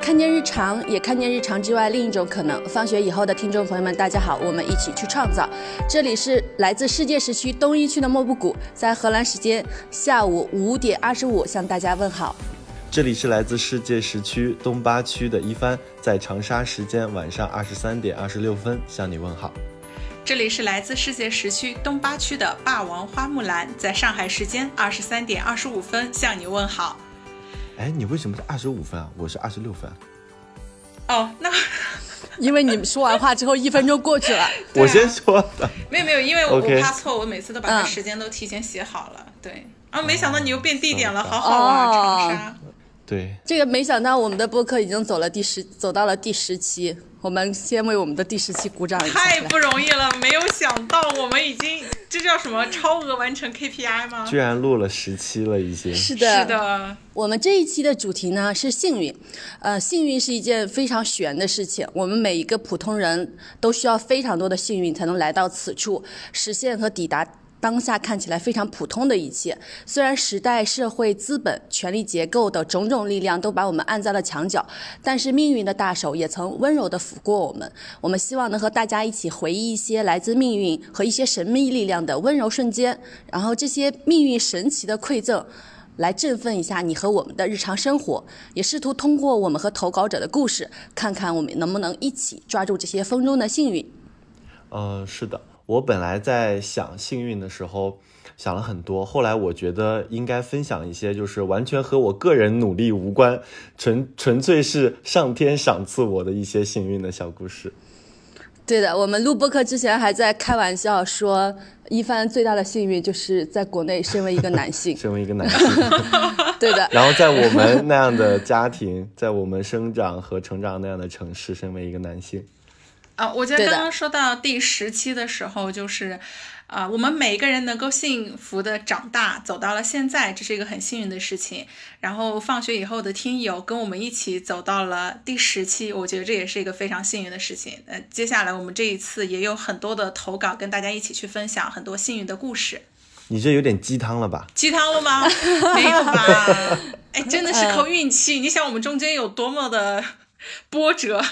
看见日常，也看见日常之外另一种可能。放学以后的听众朋友们，大家好，我们一起去创造。这里是来自世界时区东一区的莫布谷，在荷兰时间下午五点二十五向大家问好。这里是来自世界时区东八区的一帆，在长沙时间晚上二十三点二十六分向你问好。这里是来自世界时区东八区的霸王花木兰，在上海时间二十三点二十五分向你问好。哎，你为什么是二十五分啊？我是二十六分。哦，那 因为你说完话之后一分钟过去了，我先说的。没有没有，因为我我怕错，我每次都把时间都提前写好了。对啊，没想到你又变地点了，好好啊，长沙。对，这个没想到我们的播客已经走了第十，走到了第十期。我们先为我们的第十期鼓掌一下。太不容易了，没有想到我们已经这叫什么超额完成 KPI 吗？居然录了十期了，已经。是的，是的。我们这一期的主题呢是幸运，呃，幸运是一件非常玄的事情。我们每一个普通人都需要非常多的幸运才能来到此处，实现和抵达。当下看起来非常普通的一切，虽然时代、社会、资本、权力结构的种种力量都把我们按在了墙角，但是命运的大手也曾温柔地抚过我们。我们希望能和大家一起回忆一些来自命运和一些神秘力量的温柔瞬间，然后这些命运神奇的馈赠，来振奋一下你和我们的日常生活，也试图通过我们和投稿者的故事，看看我们能不能一起抓住这些风中的幸运。嗯，是的。我本来在想幸运的时候，想了很多。后来我觉得应该分享一些，就是完全和我个人努力无关，纯纯粹是上天赏赐我的一些幸运的小故事。对的，我们录播课之前还在开玩笑说，一帆最大的幸运就是在国内身为一个男性，身为一个男性。对的。然后在我们那样的家庭，在我们生长和成长那样的城市，身为一个男性。啊，我觉得刚刚说到第十期的时候，就是，啊，我们每一个人能够幸福的长大，走到了现在，这是一个很幸运的事情。然后放学以后的听友跟我们一起走到了第十期，我觉得这也是一个非常幸运的事情。呃，接下来我们这一次也有很多的投稿，跟大家一起去分享很多幸运的故事。你这有点鸡汤了吧？鸡汤了吗？没有吧？哎，真的是靠运气。你想我们中间有多么的波折？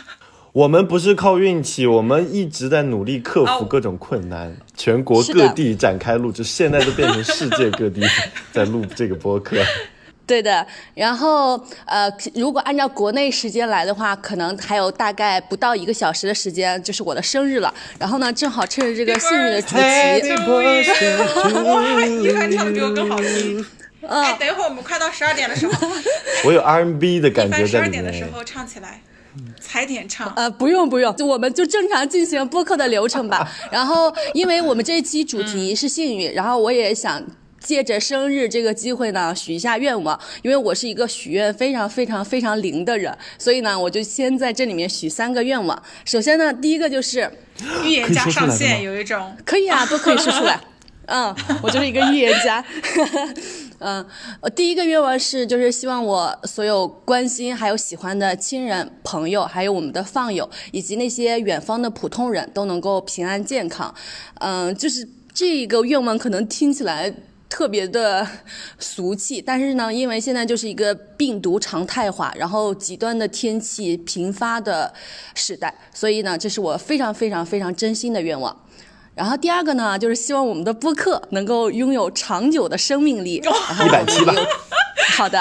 我们不是靠运气，我们一直在努力克服各种困难，全国各地展开录制，现在都变成世界各地在录这个播客。对的，然后呃，如果按照国内时间来的话，可能还有大概不到一个小时的时间，就是我的生日了。然后呢，正好趁着这个幸运的主题，哇，你还唱的比我更好听。哎，等一会儿我们快到十二点的时候，我有 R&B 的感觉在里面。十二点的时候唱起来。踩点唱呃，不用不用，就我们就正常进行播客的流程吧。然后，因为我们这一期主题是幸运，然后我也想借着生日这个机会呢，许一下愿望。因为我是一个许愿非常非常非常灵的人，所以呢，我就先在这里面许三个愿望。首先呢，第一个就是预言家上线，有一种可以啊，都可以说出来。嗯，我就是一个预言家。嗯，我第一个愿望是，就是希望我所有关心还有喜欢的亲人、朋友，还有我们的放友，以及那些远方的普通人都能够平安健康。嗯，就是这一个愿望可能听起来特别的 俗气，但是呢，因为现在就是一个病毒常态化，然后极端的天气频发的时代，所以呢，这是我非常非常非常真心的愿望。然后第二个呢，就是希望我们的播客能够拥有长久的生命力，一百七吧。好的，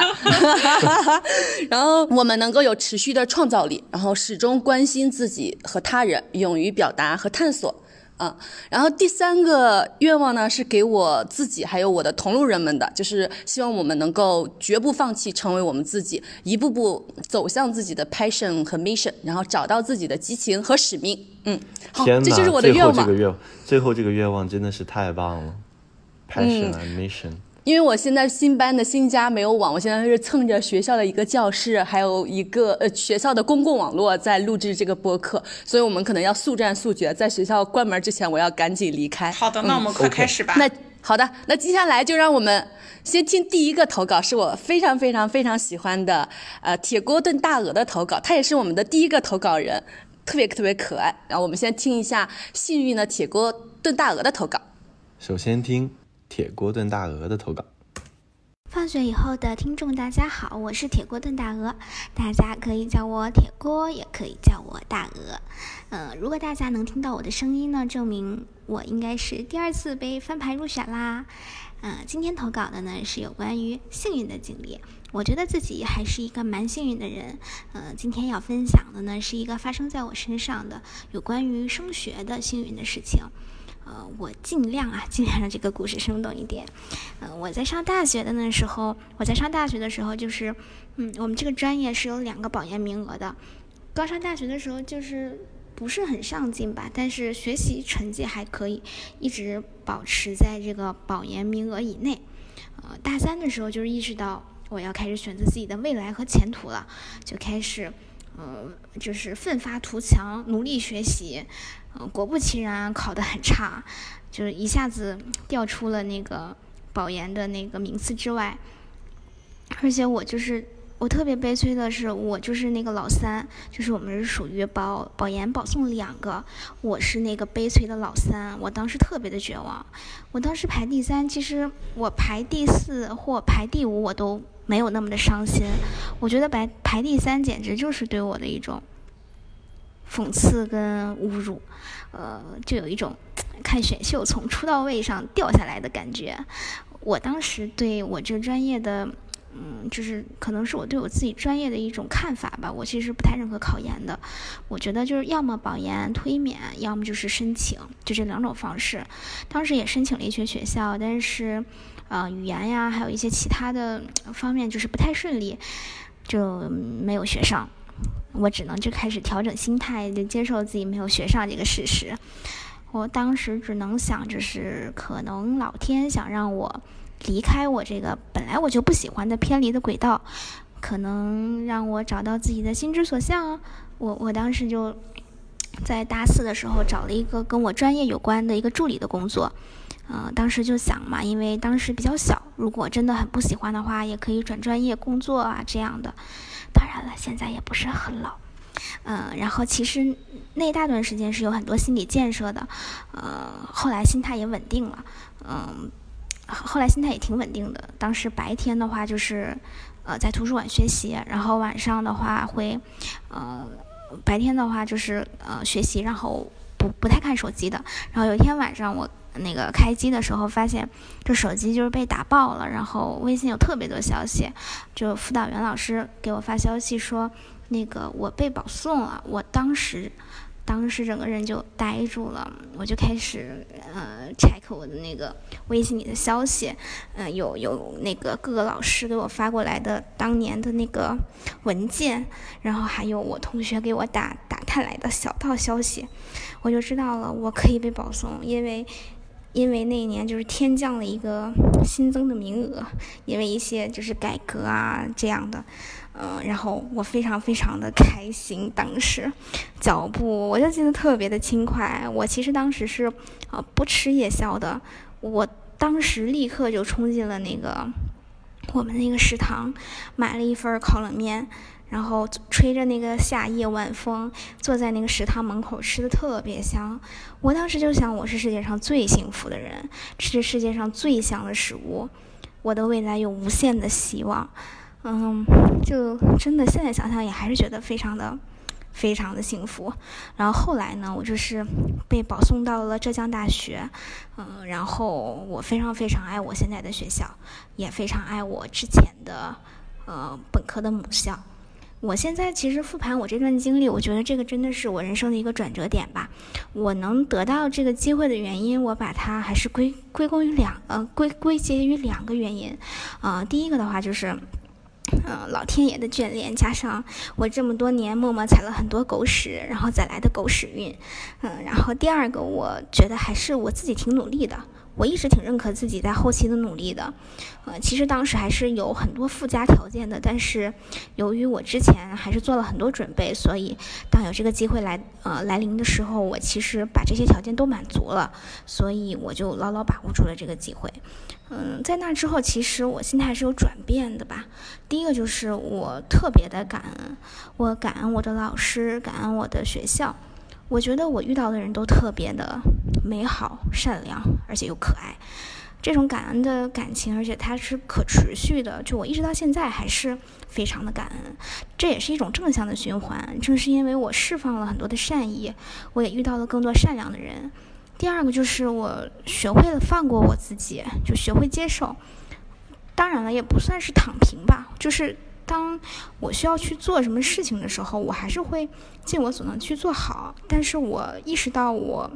然后我们能够有持续的创造力，然后始终关心自己和他人，勇于表达和探索。嗯，然后第三个愿望呢，是给我自己还有我的同路人们的，就是希望我们能够绝不放弃，成为我们自己，一步步走向自己的 passion 和 mission，然后找到自己的激情和使命。嗯，好，这就是我的愿望。最后这个愿，最后这个愿望真的是太棒了，passion and mission。因为我现在新搬的新家没有网，我现在是蹭着学校的一个教室，还有一个呃学校的公共网络在录制这个播客，所以我们可能要速战速决，在学校关门之前，我要赶紧离开。好的，那我们快开始吧。那好的，那接下来就让我们先听第一个投稿，是我非常非常非常喜欢的，呃，铁锅炖大鹅的投稿，他也是我们的第一个投稿人，特别特别可爱。然后我们先听一下幸运的铁锅炖大鹅的投稿。首先听。铁锅炖大鹅的投稿。放学以后的听众，大家好，我是铁锅炖大鹅，大家可以叫我铁锅，也可以叫我大鹅。嗯，如果大家能听到我的声音呢，证明我应该是第二次被翻牌入选啦。嗯，今天投稿的呢是有关于幸运的经历，我觉得自己还是一个蛮幸运的人。嗯，今天要分享的呢是一个发生在我身上的有关于升学的幸运的事情。呃，我尽量啊，尽量让这个故事生动一点。嗯，我在上大学的那时候，我在上大学的时候，就是，嗯，我们这个专业是有两个保研名额的。刚上大学的时候，就是不是很上进吧，但是学习成绩还可以，一直保持在这个保研名额以内。呃，大三的时候，就是意识到我要开始选择自己的未来和前途了，就开始，呃，就是奋发图强，努力学习。嗯果不其然，考得很差，就是一下子掉出了那个保研的那个名次之外。而且我就是我特别悲催的是，我就是那个老三，就是我们是属于保保研保送两个，我是那个悲催的老三。我当时特别的绝望，我当时排第三，其实我排第四或排第五我都没有那么的伤心。我觉得排排第三简直就是对我的一种。讽刺跟侮辱，呃，就有一种看选秀从出道位上掉下来的感觉。我当时对我这专业的，嗯，就是可能是我对我自己专业的一种看法吧。我其实不太认可考研的，我觉得就是要么保研推免，要么就是申请，就这两种方式。当时也申请了一些学校，但是，呃，语言呀，还有一些其他的方面就是不太顺利，就没有学上。我只能就开始调整心态，就接受自己没有学上这个事实。我当时只能想，就是可能老天想让我离开我这个本来我就不喜欢的偏离的轨道，可能让我找到自己的心之所向。我我当时就在大四的时候找了一个跟我专业有关的一个助理的工作。嗯，当时就想嘛，因为当时比较小，如果真的很不喜欢的话，也可以转专业工作啊这样的。当然了，现在也不是很老，嗯，然后其实那大段时间是有很多心理建设的，呃，后来心态也稳定了，嗯，后来心态也挺稳定的。当时白天的话就是呃在图书馆学习，然后晚上的话会呃白天的话就是呃学习，然后不不太看手机的。然后有一天晚上我。那个开机的时候，发现这手机就是被打爆了，然后微信有特别多消息，就辅导员老师给我发消息说，那个我被保送了。我当时，当时整个人就呆住了，我就开始呃 check 我的那个微信里的消息，嗯，有有那个各个老师给我发过来的当年的那个文件，然后还有我同学给我打打探来的小道消息，我就知道了我可以被保送，因为。因为那一年就是天降了一个新增的名额，因为一些就是改革啊这样的，嗯，然后我非常非常的开心，当时脚步我就记得特别的轻快。我其实当时是啊不吃夜宵的，我当时立刻就冲进了那个我们那个食堂，买了一份烤冷面。然后吹着那个夏夜晚风，坐在那个食堂门口吃的特别香。我当时就想，我是世界上最幸福的人，吃着世界上最香的食物，我的未来有无限的希望。嗯，就真的现在想想也还是觉得非常的、非常的幸福。然后后来呢，我就是被保送到了浙江大学。嗯，然后我非常非常爱我现在的学校，也非常爱我之前的呃本科的母校。我现在其实复盘我这段经历，我觉得这个真的是我人生的一个转折点吧。我能得到这个机会的原因，我把它还是归归功于两呃归归结于两个原因。啊，第一个的话就是，嗯，老天爷的眷恋，加上我这么多年默默踩了很多狗屎，然后再来的狗屎运。嗯，然后第二个，我觉得还是我自己挺努力的。我一直挺认可自己在后期的努力的，呃，其实当时还是有很多附加条件的，但是由于我之前还是做了很多准备，所以当有这个机会来呃来临的时候，我其实把这些条件都满足了，所以我就牢牢把握住了这个机会。嗯，在那之后，其实我心态是有转变的吧。第一个就是我特别的感恩，我感恩我的老师，感恩我的学校。我觉得我遇到的人都特别的美好、善良，而且又可爱。这种感恩的感情，而且它是可持续的。就我一直到现在还是非常的感恩，这也是一种正向的循环。正是因为我释放了很多的善意，我也遇到了更多善良的人。第二个就是我学会了放过我自己，就学会接受。当然了，也不算是躺平吧，就是当我需要去做什么事情的时候，我还是会尽我所能去做好。但是我意识到我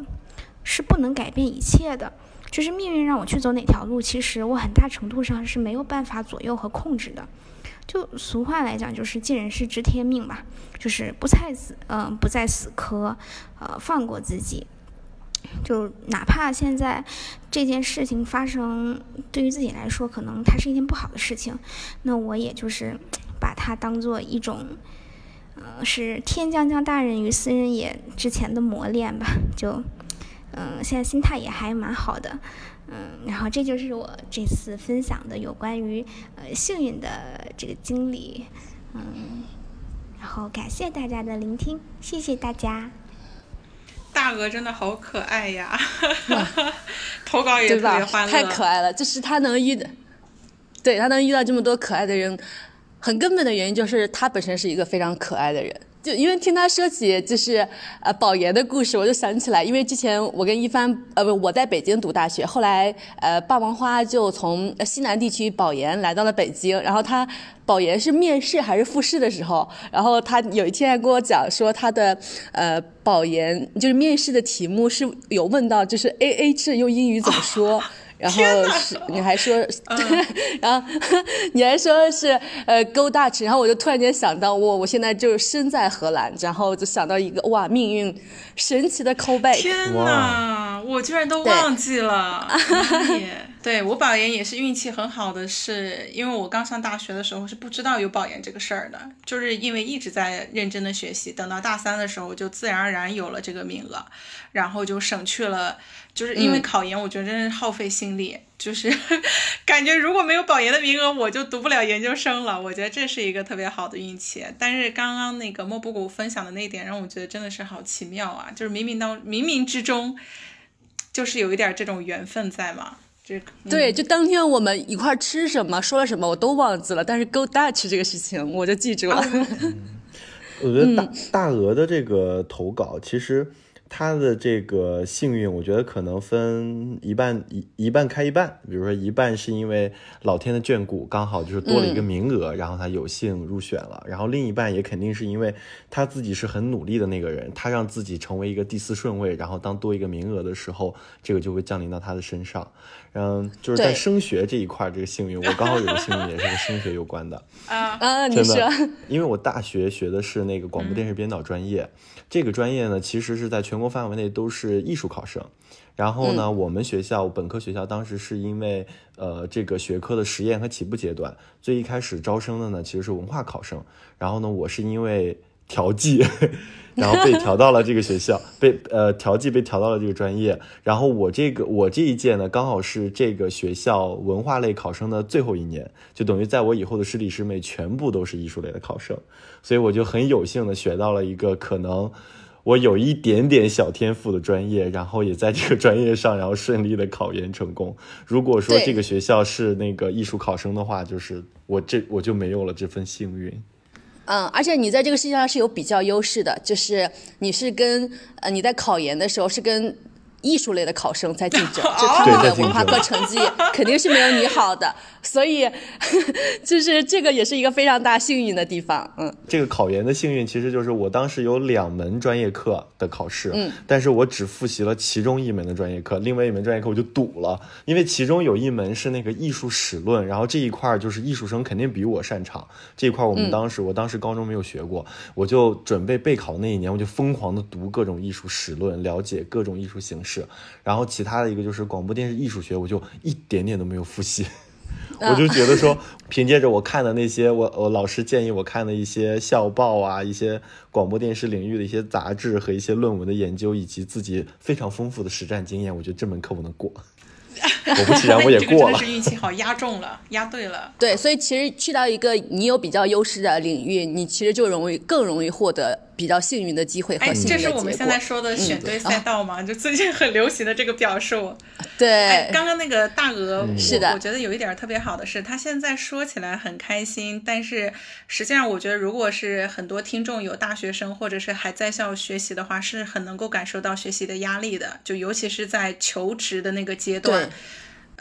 是不能改变一切的。就是命运让我去走哪条路，其实我很大程度上是没有办法左右和控制的。就俗话来讲，就是尽人事知天命吧，就是不在死，嗯，不在死磕，呃，放过自己。就哪怕现在这件事情发生，对于自己来说，可能它是一件不好的事情，那我也就是把它当做一种，呃，是天将降大任于斯人也之前的磨练吧，就。嗯，现在心态也还蛮好的，嗯，然后这就是我这次分享的有关于呃幸运的这个经历，嗯，然后感谢大家的聆听，谢谢大家。大鹅真的好可爱呀，投稿也特别欢乐，太可爱了。就是他能遇的，对他能遇到这么多可爱的人，很根本的原因就是他本身是一个非常可爱的人。就因为听他说起就是呃保研的故事，我就想起来，因为之前我跟一帆呃不我在北京读大学，后来呃霸王花就从西南地区保研来到了北京，然后他保研是面试还是复试的时候，然后他有一天跟我讲说他的呃保研就是面试的题目是有问到就是 A A 制用英语怎么说。然后是你还说，然后 你还说是呃 Go Dutch，然后我就突然间想到，我我现在就身在荷兰，然后就想到一个哇，命运神奇的 callback。天哪，我居然都忘记了。对我保研也是运气很好的，是因为我刚上大学的时候是不知道有保研这个事儿的，就是因为一直在认真的学习，等到大三的时候就自然而然有了这个名额，然后就省去了。就是因为考研，我觉得真是耗费心力，就是 感觉如果没有保研的名额，我就读不了研究生了。我觉得这是一个特别好的运气。但是刚刚那个莫布谷分享的那点，让我觉得真的是好奇妙啊！就是冥冥当冥冥之中，就是有一点这种缘分在嘛。这对，就当天我们一块吃什么，说了什么，我都忘记了。但是 Go Dutch 这个事情，我就记住了。我觉得大大鹅的这个投稿，其实。他的这个幸运，我觉得可能分一半一一半开一半。比如说，一半是因为老天的眷顾，刚好就是多了一个名额，然后他有幸入选了；然后另一半也肯定是因为他自己是很努力的那个人，他让自己成为一个第四顺位，然后当多一个名额的时候，这个就会降临到他的身上。嗯，就是在升学这一块，这个幸运，我刚好有个幸运也是跟升学有关的 啊啊！你说，因为我大学学的是那个广播电视编导专业，这个专业呢，其实是在全国范围内都是艺术考生。然后呢，我们学校本科学校当时是因为呃这个学科的实验和起步阶段，最一开始招生的呢其实是文化考生。然后呢，我是因为调剂。然后被调到了这个学校，被呃调剂被调到了这个专业。然后我这个我这一届呢，刚好是这个学校文化类考生的最后一年，就等于在我以后的师弟师妹全部都是艺术类的考生，所以我就很有幸的学到了一个可能我有一点点小天赋的专业，然后也在这个专业上，然后顺利的考研成功。如果说这个学校是那个艺术考生的话，就是我这我就没有了这份幸运。嗯，而且你在这个世界上是有比较优势的，就是你是跟呃你在考研的时候是跟。艺术类的考生在竞争，就他们的文化课成绩 肯定是没有你好的，所以 就是这个也是一个非常大幸运的地方。嗯，这个考研的幸运其实就是我当时有两门专业课的考试，嗯，但是我只复习了其中一门的专业课，另外一门专业课我就赌了，因为其中有一门是那个艺术史论，然后这一块就是艺术生肯定比我擅长，这一块我们当时我当时高中没有学过，我就准备备考那一年，我就疯狂的读各种艺术史论，了解各种艺术形式。是，然后其他的一个就是广播电视艺术学，我就一点点都没有复习，我就觉得说，凭借着我看的那些，我我老师建议我看的一些校报啊，一些广播电视领域的一些杂志和一些论文的研究，以及自己非常丰富的实战经验，我觉得这门课我能过。果不其然，我也过了。真是运气好，压中了，压对了。对，所以其实去到一个你有比较优势的领域，你其实就容易更容易获得。比较幸运的机会和幸运的结果。这是我们现在说的选对赛道吗？就最近很流行的这个表述。对，刚刚那个大鹅，是的，我觉得有一点特别好的是，他现在说起来很开心，但是实际上我觉得，如果是很多听众有大学生或者是还在校学习的话，是很能够感受到学习的压力的，就尤其是在求职的那个阶段。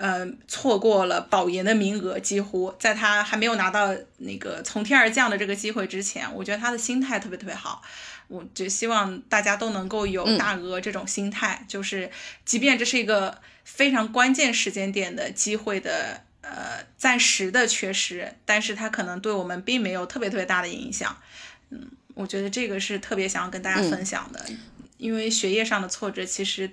呃，错过了保研的名额，几乎在他还没有拿到那个从天而降的这个机会之前，我觉得他的心态特别特别好。我就希望大家都能够有大鹅这种心态，就是即便这是一个非常关键时间点的机会的呃暂时的缺失，但是它可能对我们并没有特别特别大的影响。嗯，我觉得这个是特别想要跟大家分享的，因为学业上的挫折其实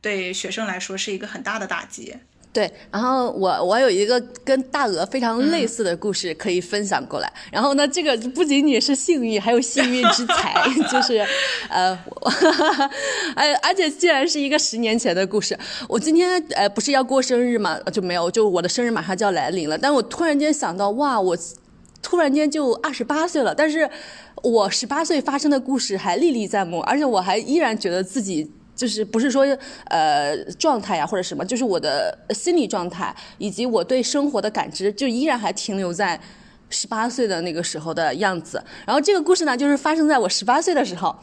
对学生来说是一个很大的打击。对，然后我我有一个跟大鹅非常类似的故事可以分享过来。然后呢，这个不仅仅是幸运，还有幸运之财，就是，呃，而而且既然是一个十年前的故事。我今天呃不是要过生日嘛，就没有，就我的生日马上就要来临了。但我突然间想到，哇，我突然间就二十八岁了，但是我十八岁发生的故事还历历在目，而且我还依然觉得自己。就是不是说呃状态呀或者什么，就是我的心理状态以及我对生活的感知，就依然还停留在十八岁的那个时候的样子。然后这个故事呢，就是发生在我十八岁的时候，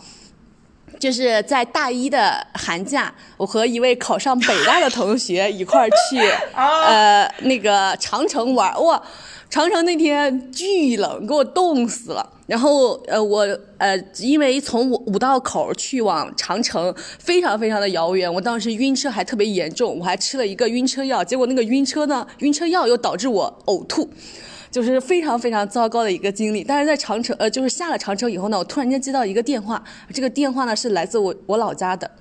就是在大一的寒假，我和一位考上北大的同学一块儿去 呃那个长城玩哇。长城那天巨冷，给我冻死了。然后，呃，我呃，因为从五五道口去往长城非常非常的遥远，我当时晕车还特别严重，我还吃了一个晕车药。结果那个晕车呢，晕车药又导致我呕吐，就是非常非常糟糕的一个经历。但是在长城，呃，就是下了长城以后呢，我突然间接到一个电话，这个电话呢是来自我我老家的。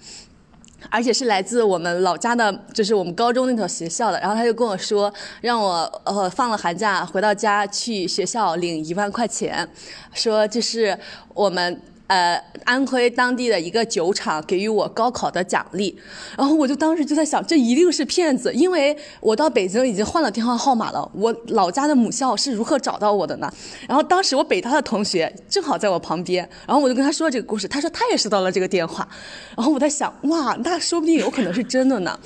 而且是来自我们老家的，就是我们高中那所学校的。然后他就跟我说，让我呃放了寒假回到家去学校领一万块钱，说这是我们。呃，安徽当地的一个酒厂给予我高考的奖励，然后我就当时就在想，这一定是骗子，因为我到北京已经换了电话号码了，我老家的母校是如何找到我的呢？然后当时我北大的同学正好在我旁边，然后我就跟他说了这个故事，他说他也收到了这个电话，然后我在想，哇，那说不定有可能是真的呢。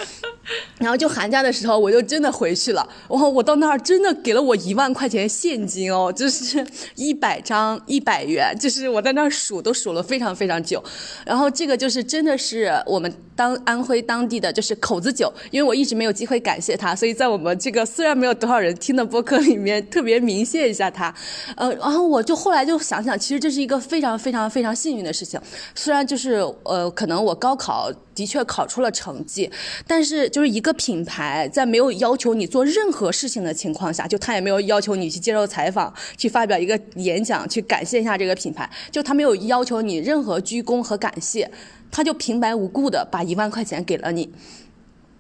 然后就寒假的时候，我就真的回去了，然后我到那儿真的给了我一万块钱现金哦，就是 一百张一百元，就是我在那儿数。都数了非常非常久，然后这个就是真的是我们当安徽当地的就是口子酒，因为我一直没有机会感谢他，所以在我们这个虽然没有多少人听的播客里面特别鸣谢一下他，呃，然后我就后来就想想，其实这是一个非常非常非常幸运的事情，虽然就是呃，可能我高考。的确考出了成绩，但是就是一个品牌在没有要求你做任何事情的情况下，就他也没有要求你去接受采访、去发表一个演讲、去感谢一下这个品牌，就他没有要求你任何鞠躬和感谢，他就平白无故的把一万块钱给了你。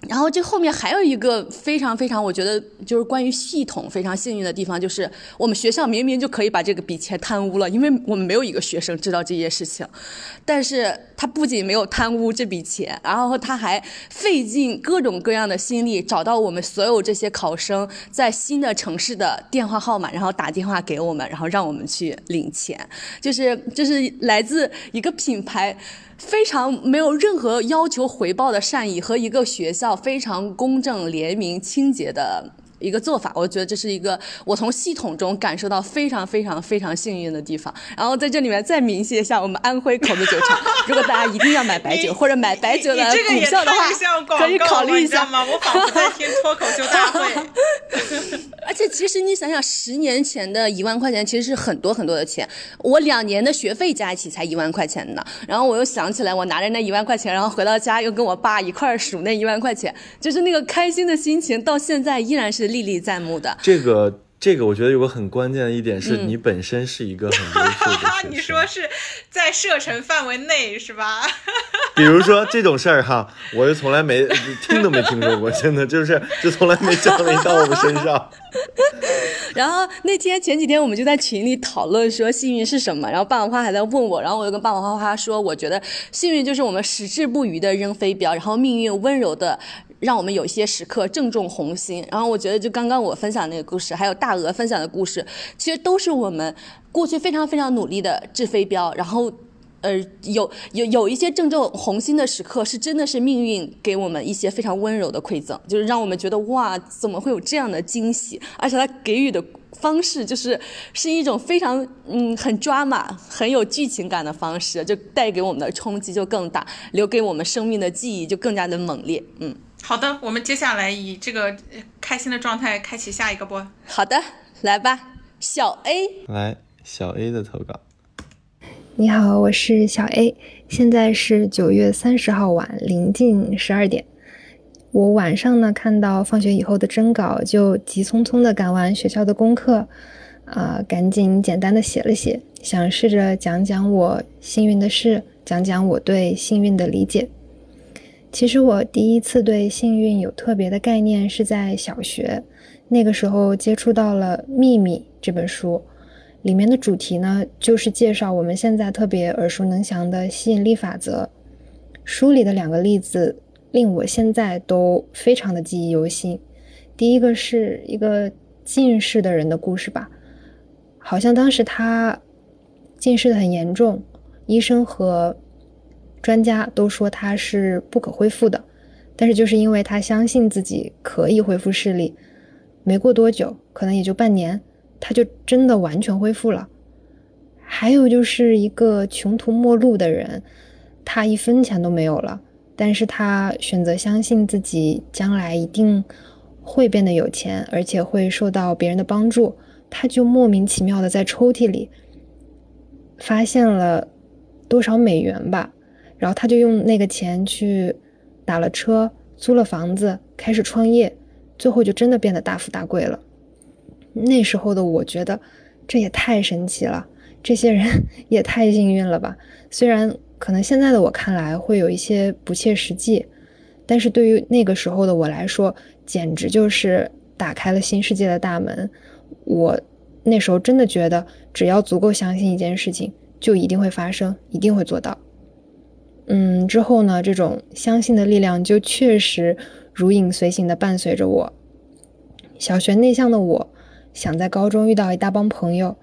然后这后面还有一个非常非常，我觉得就是关于系统非常幸运的地方，就是我们学校明明就可以把这个笔钱贪污了，因为我们没有一个学生知道这些事情，但是他不仅没有贪污这笔钱，然后他还费尽各种各样的心力找到我们所有这些考生在新的城市的电话号码，然后打电话给我们，然后让我们去领钱，就是就是来自一个品牌。非常没有任何要求回报的善意和一个学校非常公正、廉明、清洁的。一个做法，我觉得这是一个我从系统中感受到非常非常非常幸运的地方。然后在这里面再明谢一下我们安徽口子酒厂，如果大家一定要买白酒或者买白酒的股票的话，可以考虑一下吗？我仿佛在听脱口秀大会。而且其实你想想，十年前的一万块钱其实是很多很多的钱，我两年的学费加一起才一万块钱呢。然后我又想起来，我拿着那一万块钱，然后回到家又跟我爸一块数那一万块钱，就是那个开心的心情，到现在依然是。历历在目的这个，这个我觉得有个很关键的一点是你本身是一个很优秀的。你说是在射程范围内是吧？比如说这种事儿哈，我就从来没 听都没听说过，真的就是就从来没降临到我们身上。然后那天前几天我们就在群里讨论说幸运是什么，然后霸王花还在问我，然后我就跟霸王花花说，我觉得幸运就是我们矢志不渝的扔飞镖，然后命运温柔的。让我们有一些时刻正中红心。然后我觉得，就刚刚我分享那个故事，还有大鹅分享的故事，其实都是我们过去非常非常努力的掷飞镖，然后呃，有有有一些正中红心的时刻，是真的是命运给我们一些非常温柔的馈赠，就是让我们觉得哇，怎么会有这样的惊喜？而且他给予的方式，就是是一种非常嗯很抓马、很有剧情感的方式，就带给我们的冲击就更大，留给我们生命的记忆就更加的猛烈。嗯，好的，我们接下来以这个开心的状态开启下一个播。好的，来吧，小 A，来小 A 的投稿。你好，我是小 A，现在是九月三十号晚，临近十二点。我晚上呢看到放学以后的征稿，就急匆匆的赶完学校的功课，啊，赶紧简单的写了写，想试着讲讲我幸运的事，讲讲我对幸运的理解。其实我第一次对幸运有特别的概念是在小学，那个时候接触到了《秘密》这本书。里面的主题呢，就是介绍我们现在特别耳熟能详的吸引力法则。书里的两个例子令我现在都非常的记忆犹新。第一个是一个近视的人的故事吧，好像当时他近视的很严重，医生和专家都说他是不可恢复的，但是就是因为他相信自己可以恢复视力，没过多久，可能也就半年。他就真的完全恢复了。还有就是一个穷途末路的人，他一分钱都没有了，但是他选择相信自己将来一定会变得有钱，而且会受到别人的帮助。他就莫名其妙的在抽屉里发现了多少美元吧，然后他就用那个钱去打了车，租了房子，开始创业，最后就真的变得大富大贵了。那时候的我觉得，这也太神奇了，这些人 也太幸运了吧。虽然可能现在的我看来会有一些不切实际，但是对于那个时候的我来说，简直就是打开了新世界的大门。我那时候真的觉得，只要足够相信一件事情，就一定会发生，一定会做到。嗯，之后呢，这种相信的力量就确实如影随形的伴随着我。小学内向的我。想在高中遇到一大帮朋友，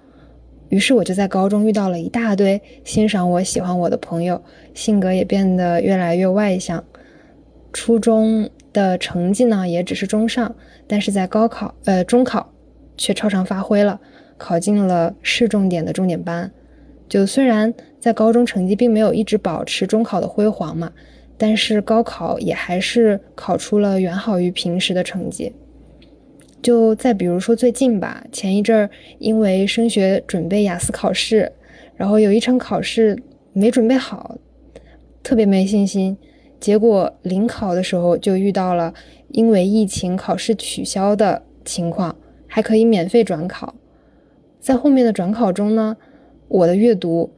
于是我就在高中遇到了一大堆欣赏我、喜欢我的朋友，性格也变得越来越外向。初中的成绩呢，也只是中上，但是在高考、呃中考却超常发挥了，考进了市重点的重点班。就虽然在高中成绩并没有一直保持中考的辉煌嘛，但是高考也还是考出了远好于平时的成绩。就再比如说最近吧，前一阵儿因为升学准备雅思考试，然后有一场考试没准备好，特别没信心，结果临考的时候就遇到了因为疫情考试取消的情况，还可以免费转考。在后面的转考中呢，我的阅读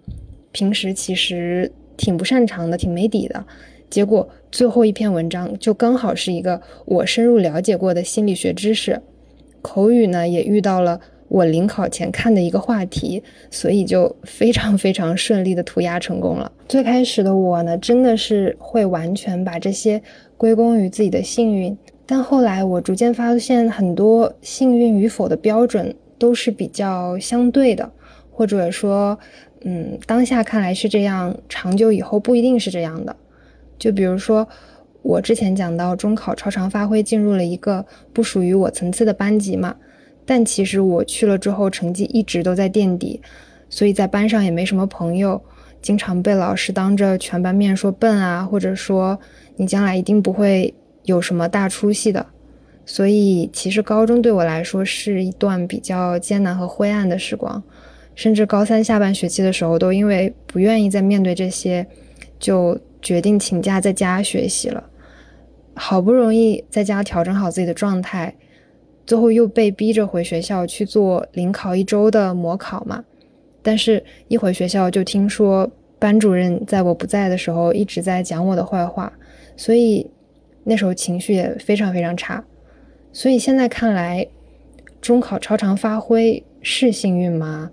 平时其实挺不擅长的，挺没底的，结果最后一篇文章就刚好是一个我深入了解过的心理学知识。口语呢也遇到了我临考前看的一个话题，所以就非常非常顺利的涂鸦成功了。最开始的我呢，真的是会完全把这些归功于自己的幸运，但后来我逐渐发现，很多幸运与否的标准都是比较相对的，或者说，嗯，当下看来是这样，长久以后不一定是这样的。就比如说。我之前讲到中考超常发挥进入了一个不属于我层次的班级嘛，但其实我去了之后成绩一直都在垫底，所以在班上也没什么朋友，经常被老师当着全班面说笨啊，或者说你将来一定不会有什么大出息的。所以其实高中对我来说是一段比较艰难和灰暗的时光，甚至高三下半学期的时候都因为不愿意再面对这些，就决定请假在家学习了。好不容易在家调整好自己的状态，最后又被逼着回学校去做临考一周的模考嘛。但是，一回学校就听说班主任在我不在的时候一直在讲我的坏话，所以那时候情绪也非常非常差。所以现在看来，中考超常发挥是幸运吗？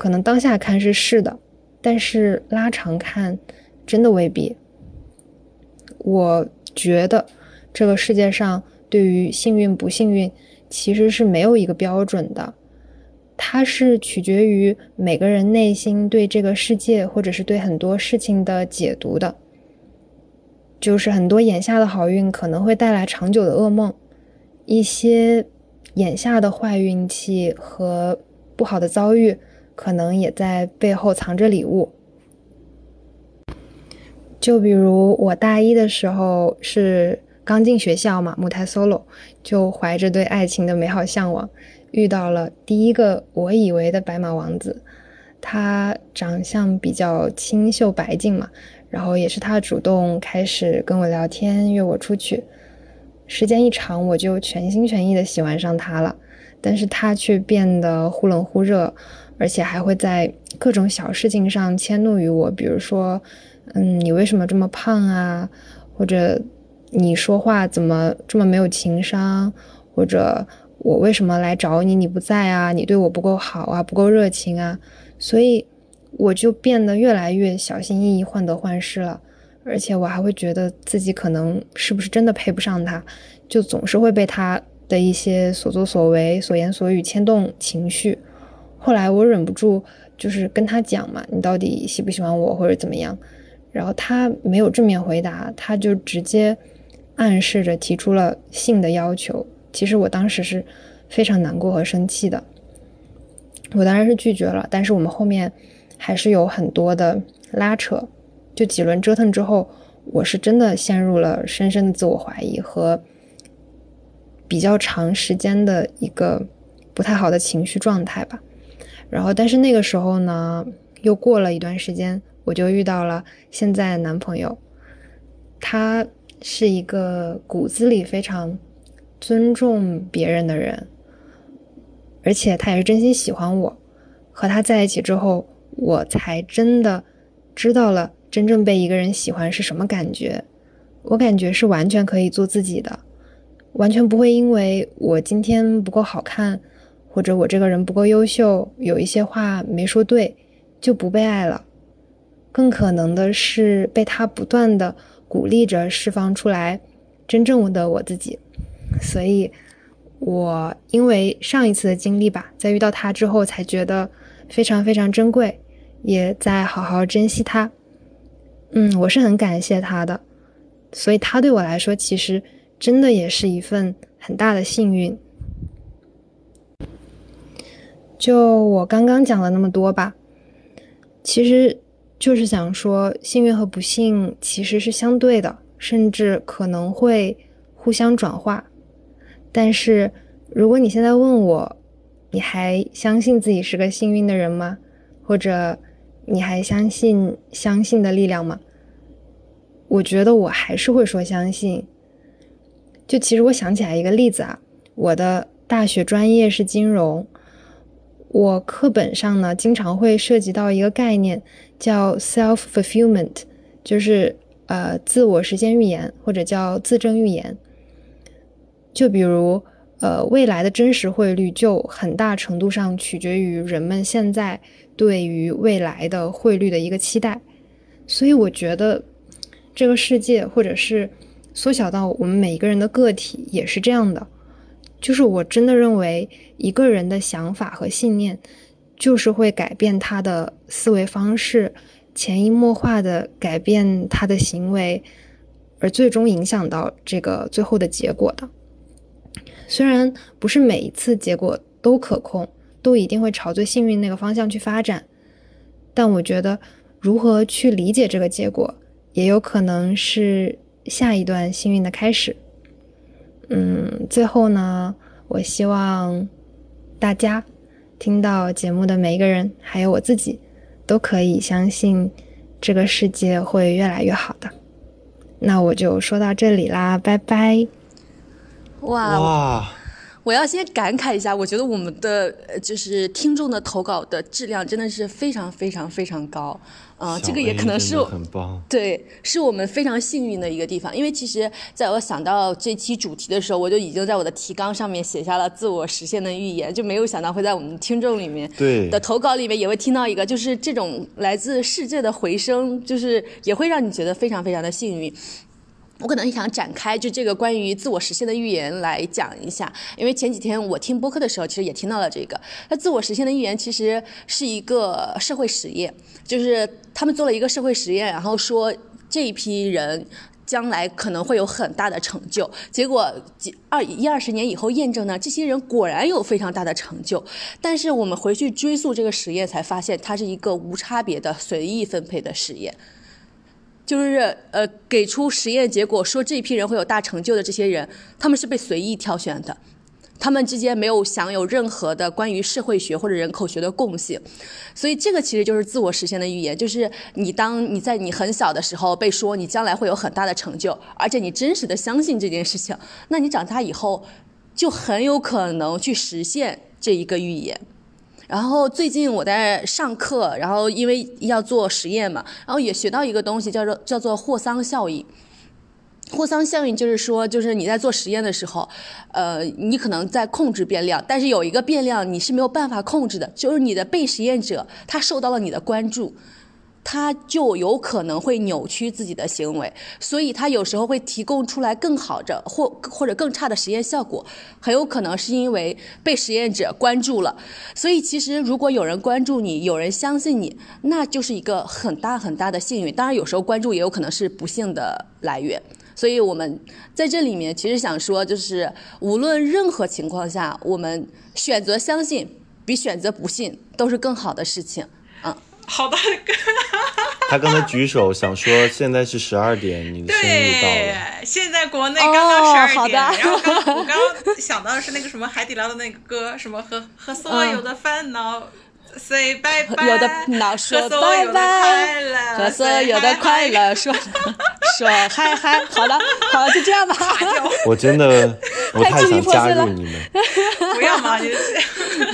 可能当下看是是的，但是拉长看，真的未必。我。觉得这个世界上对于幸运不幸运，其实是没有一个标准的。它是取决于每个人内心对这个世界或者是对很多事情的解读的。就是很多眼下的好运可能会带来长久的噩梦，一些眼下的坏运气和不好的遭遇，可能也在背后藏着礼物。就比如我大一的时候是刚进学校嘛，母胎 solo，就怀着对爱情的美好向往，遇到了第一个我以为的白马王子，他长相比较清秀白净嘛。然后也是他主动开始跟我聊天，约我出去。时间一长，我就全心全意的喜欢上他了。但是他却变得忽冷忽热，而且还会在各种小事情上迁怒于我，比如说，嗯，你为什么这么胖啊？或者你说话怎么这么没有情商？或者我为什么来找你你不在啊？你对我不够好啊，不够热情啊？所以。我就变得越来越小心翼翼、患得患失了，而且我还会觉得自己可能是不是真的配不上他，就总是会被他的一些所作所为、所言所语牵动情绪。后来我忍不住就是跟他讲嘛：“你到底喜不喜欢我，或者怎么样？”然后他没有正面回答，他就直接暗示着提出了性的要求。其实我当时是非常难过和生气的，我当然是拒绝了。但是我们后面。还是有很多的拉扯，就几轮折腾之后，我是真的陷入了深深的自我怀疑和比较长时间的一个不太好的情绪状态吧。然后，但是那个时候呢，又过了一段时间，我就遇到了现在男朋友，他是一个骨子里非常尊重别人的人，而且他也是真心喜欢我。和他在一起之后。我才真的知道了真正被一个人喜欢是什么感觉。我感觉是完全可以做自己的，完全不会因为我今天不够好看，或者我这个人不够优秀，有一些话没说对，就不被爱了。更可能的是被他不断的鼓励着释放出来真正的我自己。所以，我因为上一次的经历吧，在遇到他之后才觉得。非常非常珍贵，也在好好珍惜他。嗯，我是很感谢他的，所以他对我来说，其实真的也是一份很大的幸运。就我刚刚讲了那么多吧，其实就是想说，幸运和不幸其实是相对的，甚至可能会互相转化。但是如果你现在问我，你还相信自己是个幸运的人吗？或者你还相信相信的力量吗？我觉得我还是会说相信。就其实我想起来一个例子啊，我的大学专业是金融，我课本上呢经常会涉及到一个概念叫 self fulfillment，就是呃自我实现预言或者叫自证预言。就比如。呃，未来的真实汇率就很大程度上取决于人们现在对于未来的汇率的一个期待，所以我觉得这个世界，或者是缩小到我们每一个人的个体，也是这样的。就是我真的认为，一个人的想法和信念，就是会改变他的思维方式，潜移默化的改变他的行为，而最终影响到这个最后的结果的。虽然不是每一次结果都可控，都一定会朝最幸运那个方向去发展，但我觉得如何去理解这个结果，也有可能是下一段幸运的开始。嗯，最后呢，我希望大家听到节目的每一个人，还有我自己，都可以相信这个世界会越来越好的。那我就说到这里啦，拜拜。哇！我要先感慨一下，我觉得我们的就是听众的投稿的质量真的是非常非常非常高，啊，这个也可能是很棒，对，是我们非常幸运的一个地方。因为其实在我想到这期主题的时候，我就已经在我的提纲上面写下了自我实现的预言，就没有想到会在我们听众里面对的投稿里面也会听到一个，就是这种来自世界的回声，就是也会让你觉得非常非常的幸运。我可能想展开就这个关于自我实现的预言来讲一下，因为前几天我听播客的时候，其实也听到了这个。那自我实现的预言其实是一个社会实验，就是他们做了一个社会实验，然后说这一批人将来可能会有很大的成就。结果几二一二十年以后验证呢，这些人果然有非常大的成就。但是我们回去追溯这个实验，才发现它是一个无差别的随意分配的实验。就是呃，给出实验结果说这一批人会有大成就的这些人，他们是被随意挑选的，他们之间没有享有任何的关于社会学或者人口学的共性，所以这个其实就是自我实现的预言，就是你当你在你很小的时候被说你将来会有很大的成就，而且你真实的相信这件事情，那你长大以后就很有可能去实现这一个预言。然后最近我在上课，然后因为要做实验嘛，然后也学到一个东西，叫做叫做霍桑效应。霍桑效应就是说，就是你在做实验的时候，呃，你可能在控制变量，但是有一个变量你是没有办法控制的，就是你的被实验者他受到了你的关注。他就有可能会扭曲自己的行为，所以他有时候会提供出来更好的或或者更差的实验效果，很有可能是因为被实验者关注了。所以其实如果有人关注你，有人相信你，那就是一个很大很大的幸运。当然有时候关注也有可能是不幸的来源。所以我们在这里面其实想说，就是无论任何情况下，我们选择相信比选择不信都是更好的事情。好的，他刚才举手想说，现在是十二点，你的生日到了。现在国内刚刚十二点，然后刚我刚刚想到的是那个什么海底捞的那个歌，什么和和所有的烦恼 say 拜拜，有的恼说拜拜，和所有的快乐说 说嗨嗨，好了好了，就这样吧。我真的我太想加入你们，不要嘛，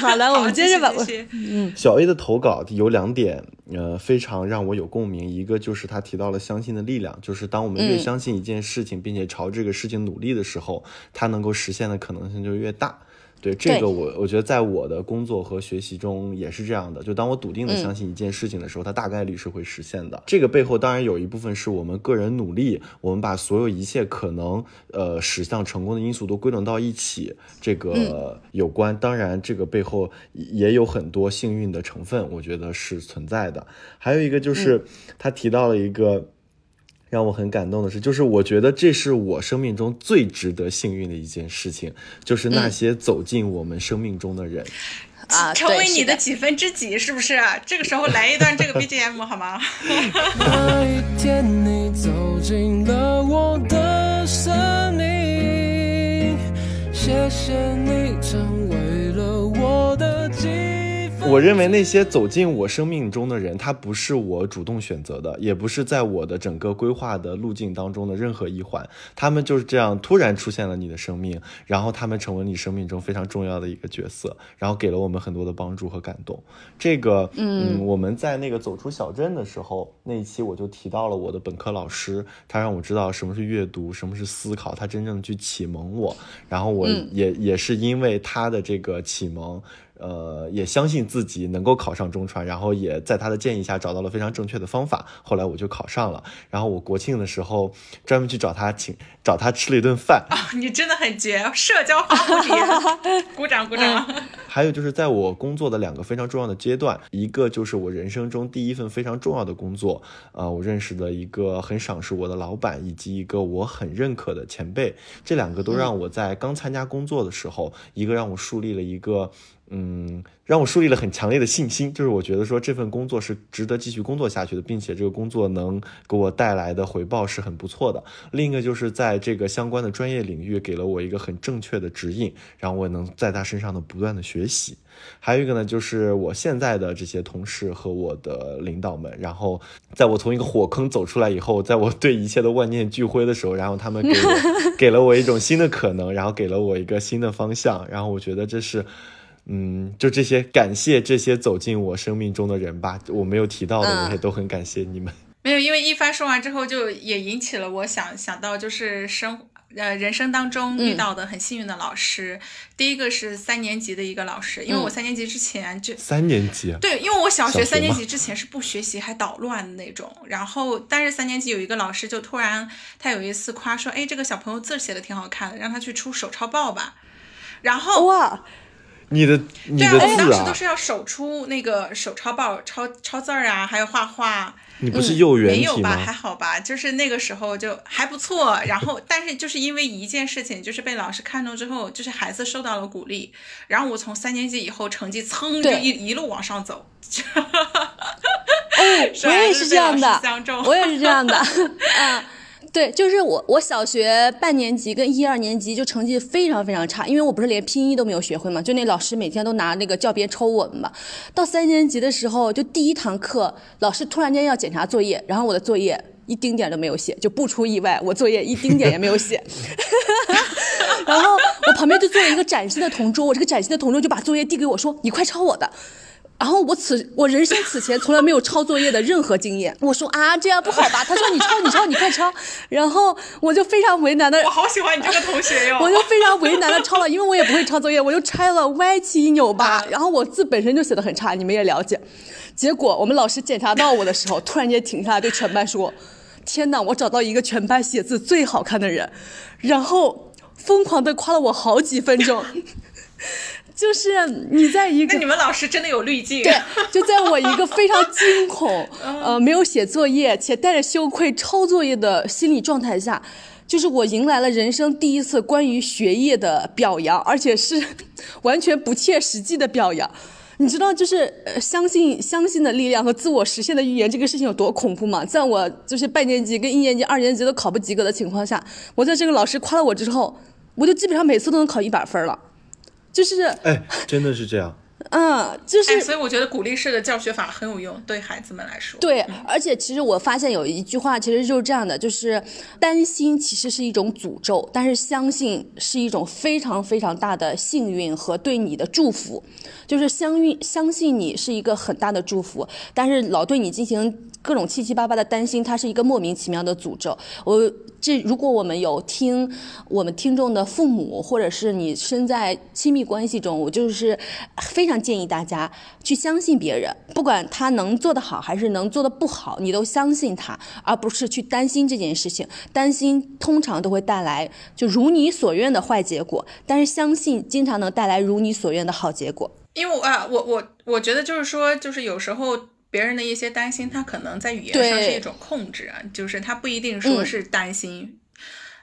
好了，我们接着吧。嗯，小 A 的投稿有两点，呃，非常让我有共鸣。一个就是他提到了相信的力量，就是当我们越相信一件事情，并且朝这个事情努力的时候，它能够实现的可能性就越大。对这个，我我觉得在我的工作和学习中也是这样的。就当我笃定的相信一件事情的时候，它大概率是会实现的。这个背后当然有一部分是我们个人努力，我们把所有一切可能呃驶向成功的因素都归拢到一起，这个有关。当然，这个背后也有很多幸运的成分，我觉得是存在的。还有一个就是他提到了一个。让我很感动的是，就是我觉得这是我生命中最值得幸运的一件事情，就是那些走进我们生命中的人，啊，成为你的几分之几，是不是？这个时候来一段这个 BGM 好吗？那一天你走进了我的生命，谢谢我认为那些走进我生命中的人，他不是我主动选择的，也不是在我的整个规划的路径当中的任何一环，他们就是这样突然出现了你的生命，然后他们成为你生命中非常重要的一个角色，然后给了我们很多的帮助和感动。这个，嗯，我们在那个走出小镇的时候，那一期我就提到了我的本科老师，他让我知道什么是阅读，什么是思考，他真正去启蒙我，然后我也也是因为他的这个启蒙。呃，也相信自己能够考上中传，然后也在他的建议下找到了非常正确的方法。后来我就考上了，然后我国庆的时候专门去找他请找他吃了一顿饭。啊你真的很绝，社交花蝴蝶，鼓掌鼓掌。还有就是在我工作的两个非常重要的阶段，一个就是我人生中第一份非常重要的工作，呃，我认识的一个很赏识我的老板，以及一个我很认可的前辈，这两个都让我在刚参加工作的时候，一个让我树立了一个。嗯，让我树立了很强烈的信心，就是我觉得说这份工作是值得继续工作下去的，并且这个工作能给我带来的回报是很不错的。另一个就是在这个相关的专业领域给了我一个很正确的指引，然后我能在他身上的不断的学习。还有一个呢，就是我现在的这些同事和我的领导们，然后在我从一个火坑走出来以后，在我对一切的万念俱灰的时候，然后他们给我 给了我一种新的可能，然后给了我一个新的方向，然后我觉得这是。嗯，就这些，感谢这些走进我生命中的人吧。我没有提到的，我也都很感谢你们。没有，因为一帆说完之后，就也引起了我想想到，就是生呃人生当中遇到的很幸运的老师。第一个是三年级的一个老师，因为我三年级之前就三年级，对，因为我小学三年级之前是不学习还捣乱的那种。然后，但是三年级有一个老师就突然，他有一次夸说，哎，这个小朋友字写的挺好看的，让他去出手抄报吧。然后哇，你的你对我们当时都是要手出那个手抄报、抄抄字儿啊，还有画画。你不是幼园体没有吧？还？好吧，就是那个时候就还不错。然后，但是就是因为一件事情，就是被老师看中之后，就是孩子受到了鼓励。然后我从三年级以后成绩噌就一一路往上走。哦，我也是这样的我也是这样的，啊。对，就是我，我小学半年级跟一二年级就成绩非常非常差，因为我不是连拼音都没有学会嘛，就那老师每天都拿那个教鞭抽我们嘛。到三年级的时候，就第一堂课，老师突然间要检查作业，然后我的作业一丁点都没有写，就不出意外，我作业一丁点也没有写。然后我旁边就坐了一个崭新的同桌，我这个崭新的同桌就把作业递给我说：“你快抄我的。”然后我此我人生此前从来没有抄作业的任何经验。我说啊，这样不好吧？他说你抄，你抄，你快抄。然后我就非常为难的我，好喜欢你这个同学哟。我就非常为难的抄了，因为我也不会抄作业，我就拆了歪七扭八。然后我字本身就写的很差，你们也了解。结果我们老师检查到我的时候，突然间停下来对全班说：“天哪，我找到一个全班写字最好看的人。”然后疯狂的夸了我好几分钟。就是你在一个那你们老师真的有滤镜。对，就在我一个非常惊恐，呃，没有写作业且带着羞愧抄作业的心理状态下，就是我迎来了人生第一次关于学业的表扬，而且是完全不切实际的表扬。你知道，就是呃，相信相信的力量和自我实现的预言这个事情有多恐怖吗？在我就是半年级跟一年级、二年级都考不及格的情况下，我在这个老师夸了我之后，我就基本上每次都能考一百分了，就是哎，真的是这样。嗯，就是、哎，所以我觉得鼓励式的教学法很有用，对孩子们来说。对，而且其实我发现有一句话，其实就是这样的，就是担心其实是一种诅咒，但是相信是一种非常非常大的幸运和对你的祝福。就是相运相信你是一个很大的祝福，但是老对你进行各种七七八八的担心，它是一个莫名其妙的诅咒。我这如果我们有听我们听众的父母，或者是你身在亲密关系中，我就是非常建议大家去相信别人，不管他能做得好还是能做得不好，你都相信他，而不是去担心这件事情。担心通常都会带来就如你所愿的坏结果，但是相信经常能带来如你所愿的好结果。因为啊，我我我觉得就是说，就是有时候别人的一些担心，他可能在语言上是一种控制啊，就是他不一定说是担心，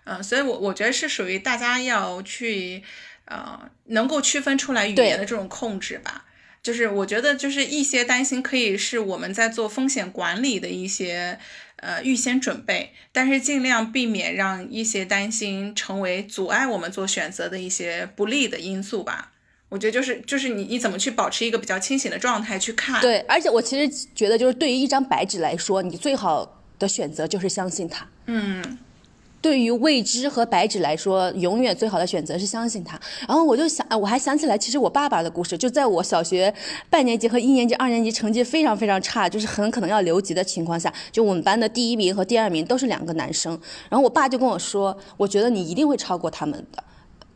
嗯、所以我我觉得是属于大家要去呃能够区分出来语言的这种控制吧。就是我觉得就是一些担心可以是我们在做风险管理的一些呃预先准备，但是尽量避免让一些担心成为阻碍我们做选择的一些不利的因素吧。我觉得就是就是你你怎么去保持一个比较清醒的状态去看，对，而且我其实觉得，就是对于一张白纸来说，你最好的选择就是相信它。嗯，对于未知和白纸来说，永远最好的选择是相信他。然后我就想，我还想起来，其实我爸爸的故事，就在我小学半年级和一年级、二年级成绩非常非常差，就是很可能要留级的情况下，就我们班的第一名和第二名都是两个男生。然后我爸就跟我说，我觉得你一定会超过他们的，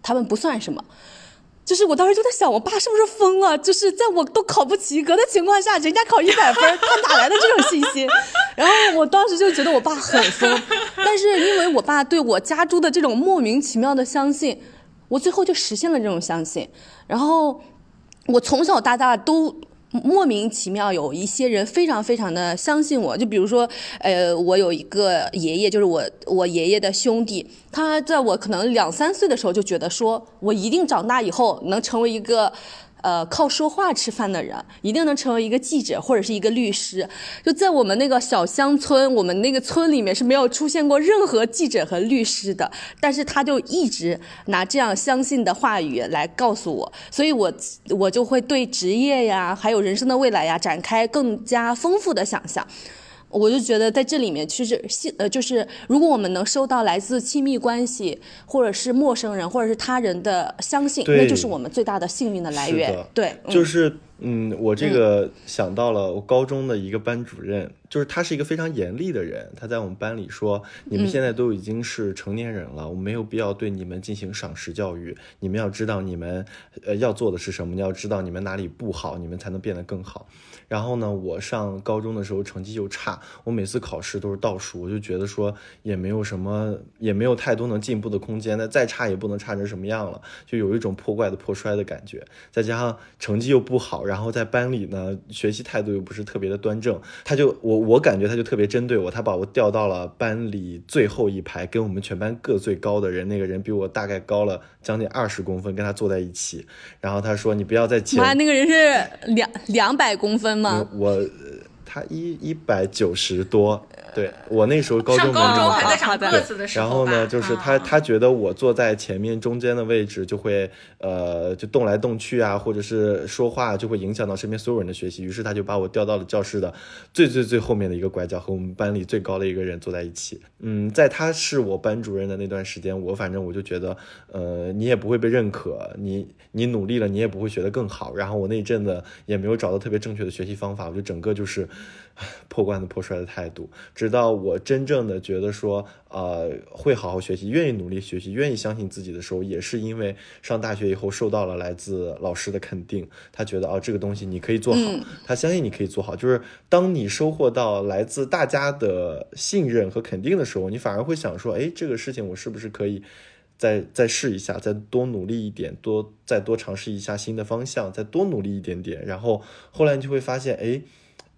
他们不算什么。就是我当时就在想，我爸是不是疯了？就是在我都考不及格的情况下，人家考一百分，他哪来的这种信心？然后我当时就觉得我爸很疯，但是因为我爸对我家猪的这种莫名其妙的相信，我最后就实现了这种相信。然后我从小到大都莫名其妙有一些人非常非常的相信我，就比如说，呃，我有一个爷爷，就是我我爷爷的兄弟，他在我可能两三岁的时候就觉得说我一定长大以后能成为一个。呃，靠说话吃饭的人，一定能成为一个记者或者是一个律师。就在我们那个小乡村，我们那个村里面是没有出现过任何记者和律师的，但是他就一直拿这样相信的话语来告诉我，所以我我就会对职业呀，还有人生的未来呀，展开更加丰富的想象。我就觉得在这里面，其实信呃，就是如果我们能收到来自亲密关系，或者是陌生人，或者是他人的相信，那就是我们最大的幸运的来源。对，嗯就是嗯，我这个想到了我高中的一个班主任，就是他是一个非常严厉的人，他在我们班里说：“你们现在都已经是成年人了，我没有必要对你们进行赏识教育。你们要知道你们呃要做的是什么，你要知道你们哪里不好，你们才能变得更好。”然后呢，我上高中的时候成绩又差，我每次考试都是倒数，我就觉得说也没有什么，也没有太多能进步的空间。那再差也不能差成什么样了，就有一种破罐子破摔的感觉。再加上成绩又不好，然后在班里呢，学习态度又不是特别的端正，他就我我感觉他就特别针对我，他把我调到了班里最后一排，跟我们全班个最高的人，那个人比我大概高了将近二十公分，跟他坐在一起。然后他说：“你不要再前。”妈，那个人是两两百公分吗？我他一一百九十多。对我那时候高中高中还在长个子的时候，然后呢，就是他他觉得我坐在前面中间的位置就会呃就动来动去啊，或者是说话就会影响到身边所有人的学习，于是他就把我调到了教室的最最最后面的一个拐角，和我们班里最高的一个人坐在一起。嗯，在他是我班主任的那段时间，我反正我就觉得呃你也不会被认可，你你努力了你也不会学得更好。然后我那一阵子也没有找到特别正确的学习方法，我就整个就是 破罐子破摔的态度。直到我真正的觉得说，呃，会好好学习，愿意努力学习，愿意相信自己的时候，也是因为上大学以后受到了来自老师的肯定。他觉得哦，这个东西你可以做好，他相信你可以做好。就是当你收获到来自大家的信任和肯定的时候，你反而会想说，哎，这个事情我是不是可以再再试一下，再多努力一点，多再多尝试一下新的方向，再多努力一点点。然后后来你就会发现，哎。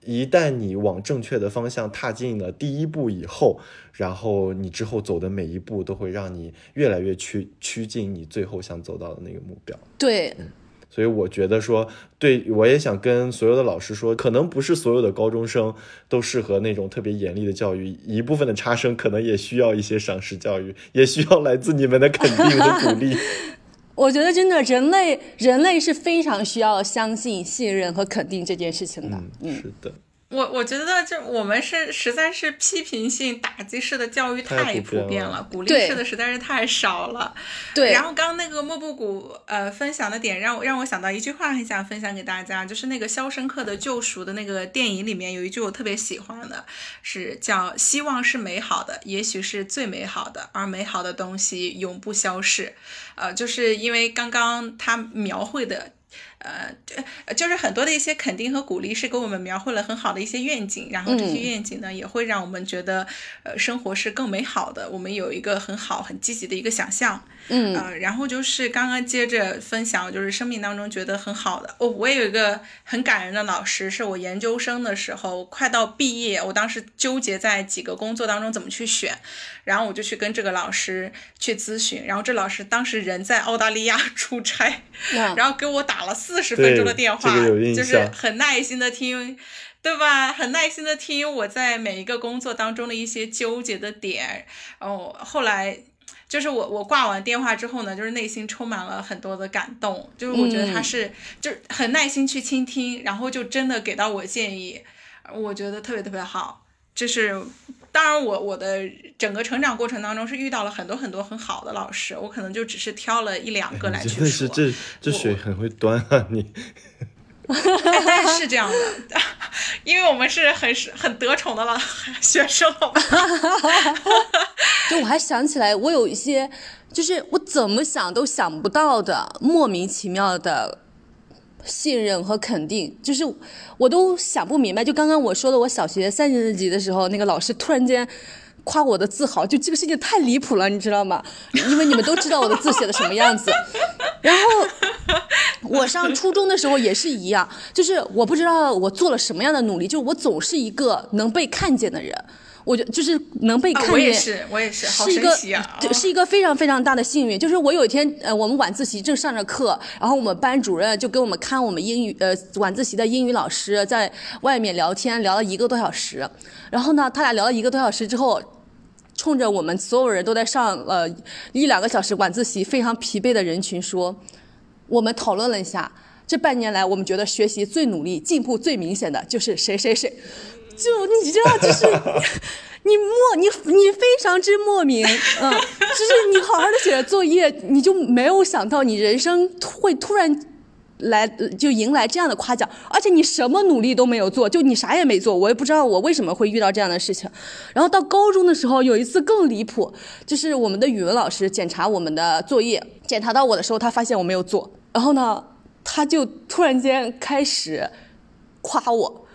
一旦你往正确的方向踏进了第一步以后，然后你之后走的每一步都会让你越来越趋趋近你最后想走到的那个目标。对，嗯，所以我觉得说，对我也想跟所有的老师说，可能不是所有的高中生都适合那种特别严厉的教育，一部分的差生可能也需要一些赏识教育，也需要来自你们的肯定和鼓励。我觉得真的，人类人类是非常需要相信、信任和肯定这件事情的。嗯，是的。我我觉得，就我们是实在是批评性打击式的教育太普遍了，鼓励式的实在是太少了。对。然后刚那个莫布谷呃分享的点，让我让我想到一句话，很想分享给大家，就是那个《肖申克的救赎》的那个电影里面有一句我特别喜欢的，是叫“希望是美好的，也许是最美好的，而美好的东西永不消逝”。呃，就是因为刚刚他描绘的。呃，就是很多的一些肯定和鼓励，是给我们描绘了很好的一些愿景，然后这些愿景呢，也会让我们觉得，呃，生活是更美好的。我们有一个很好、很积极的一个想象。嗯，呃，然后就是刚刚接着分享，就是生命当中觉得很好的。哦，我也有一个很感人的老师，是我研究生的时候，快到毕业，我当时纠结在几个工作当中怎么去选，然后我就去跟这个老师去咨询，然后这老师当时人在澳大利亚出差，然后给我打了四十分钟的电话，就是很耐心的听，对吧？很耐心的听我在每一个工作当中的一些纠结的点，然后后来。就是我我挂完电话之后呢，就是内心充满了很多的感动，就是我觉得他是就是很耐心去倾听，然后就真的给到我建议，我觉得特别特别好。就是当然我我的整个成长过程当中是遇到了很多很多很好的老师，我可能就只是挑了一两个来去说。是这这水很会端啊你。但是这样的，因为我们是很是很得宠的了 学生，就我还想起来，我有一些，就是我怎么想都想不到的莫名其妙的信任和肯定，就是我都想不明白。就刚刚我说的，我小学三年级的时候，那个老师突然间。夸我的字好，就这个事情太离谱了，你知道吗？因为你们都知道我的字写的什么样子。然后我上初中的时候也是一样，就是我不知道我做了什么样的努力，就是我总是一个能被看见的人。我就就是能被看见，我也是，我也是，是一个，是一个非常非常大的幸运。就是我有一天，呃，我们晚自习正上着课，然后我们班主任就给我们看我们英语，呃，晚自习的英语老师在外面聊天，聊了一个多小时。然后呢，他俩聊了一个多小时之后，冲着我们所有人都在上了一两个小时晚自习非常疲惫的人群说，我们讨论了一下，这半年来我们觉得学习最努力、进步最明显的就是谁谁谁。就你知道，就是 你莫你你非常之莫名，嗯，就是你好好的写着作业，你就没有想到你人生会突然来就迎来这样的夸奖，而且你什么努力都没有做，就你啥也没做，我也不知道我为什么会遇到这样的事情。然后到高中的时候，有一次更离谱，就是我们的语文老师检查我们的作业，检查到我的时候，他发现我没有做，然后呢，他就突然间开始夸我，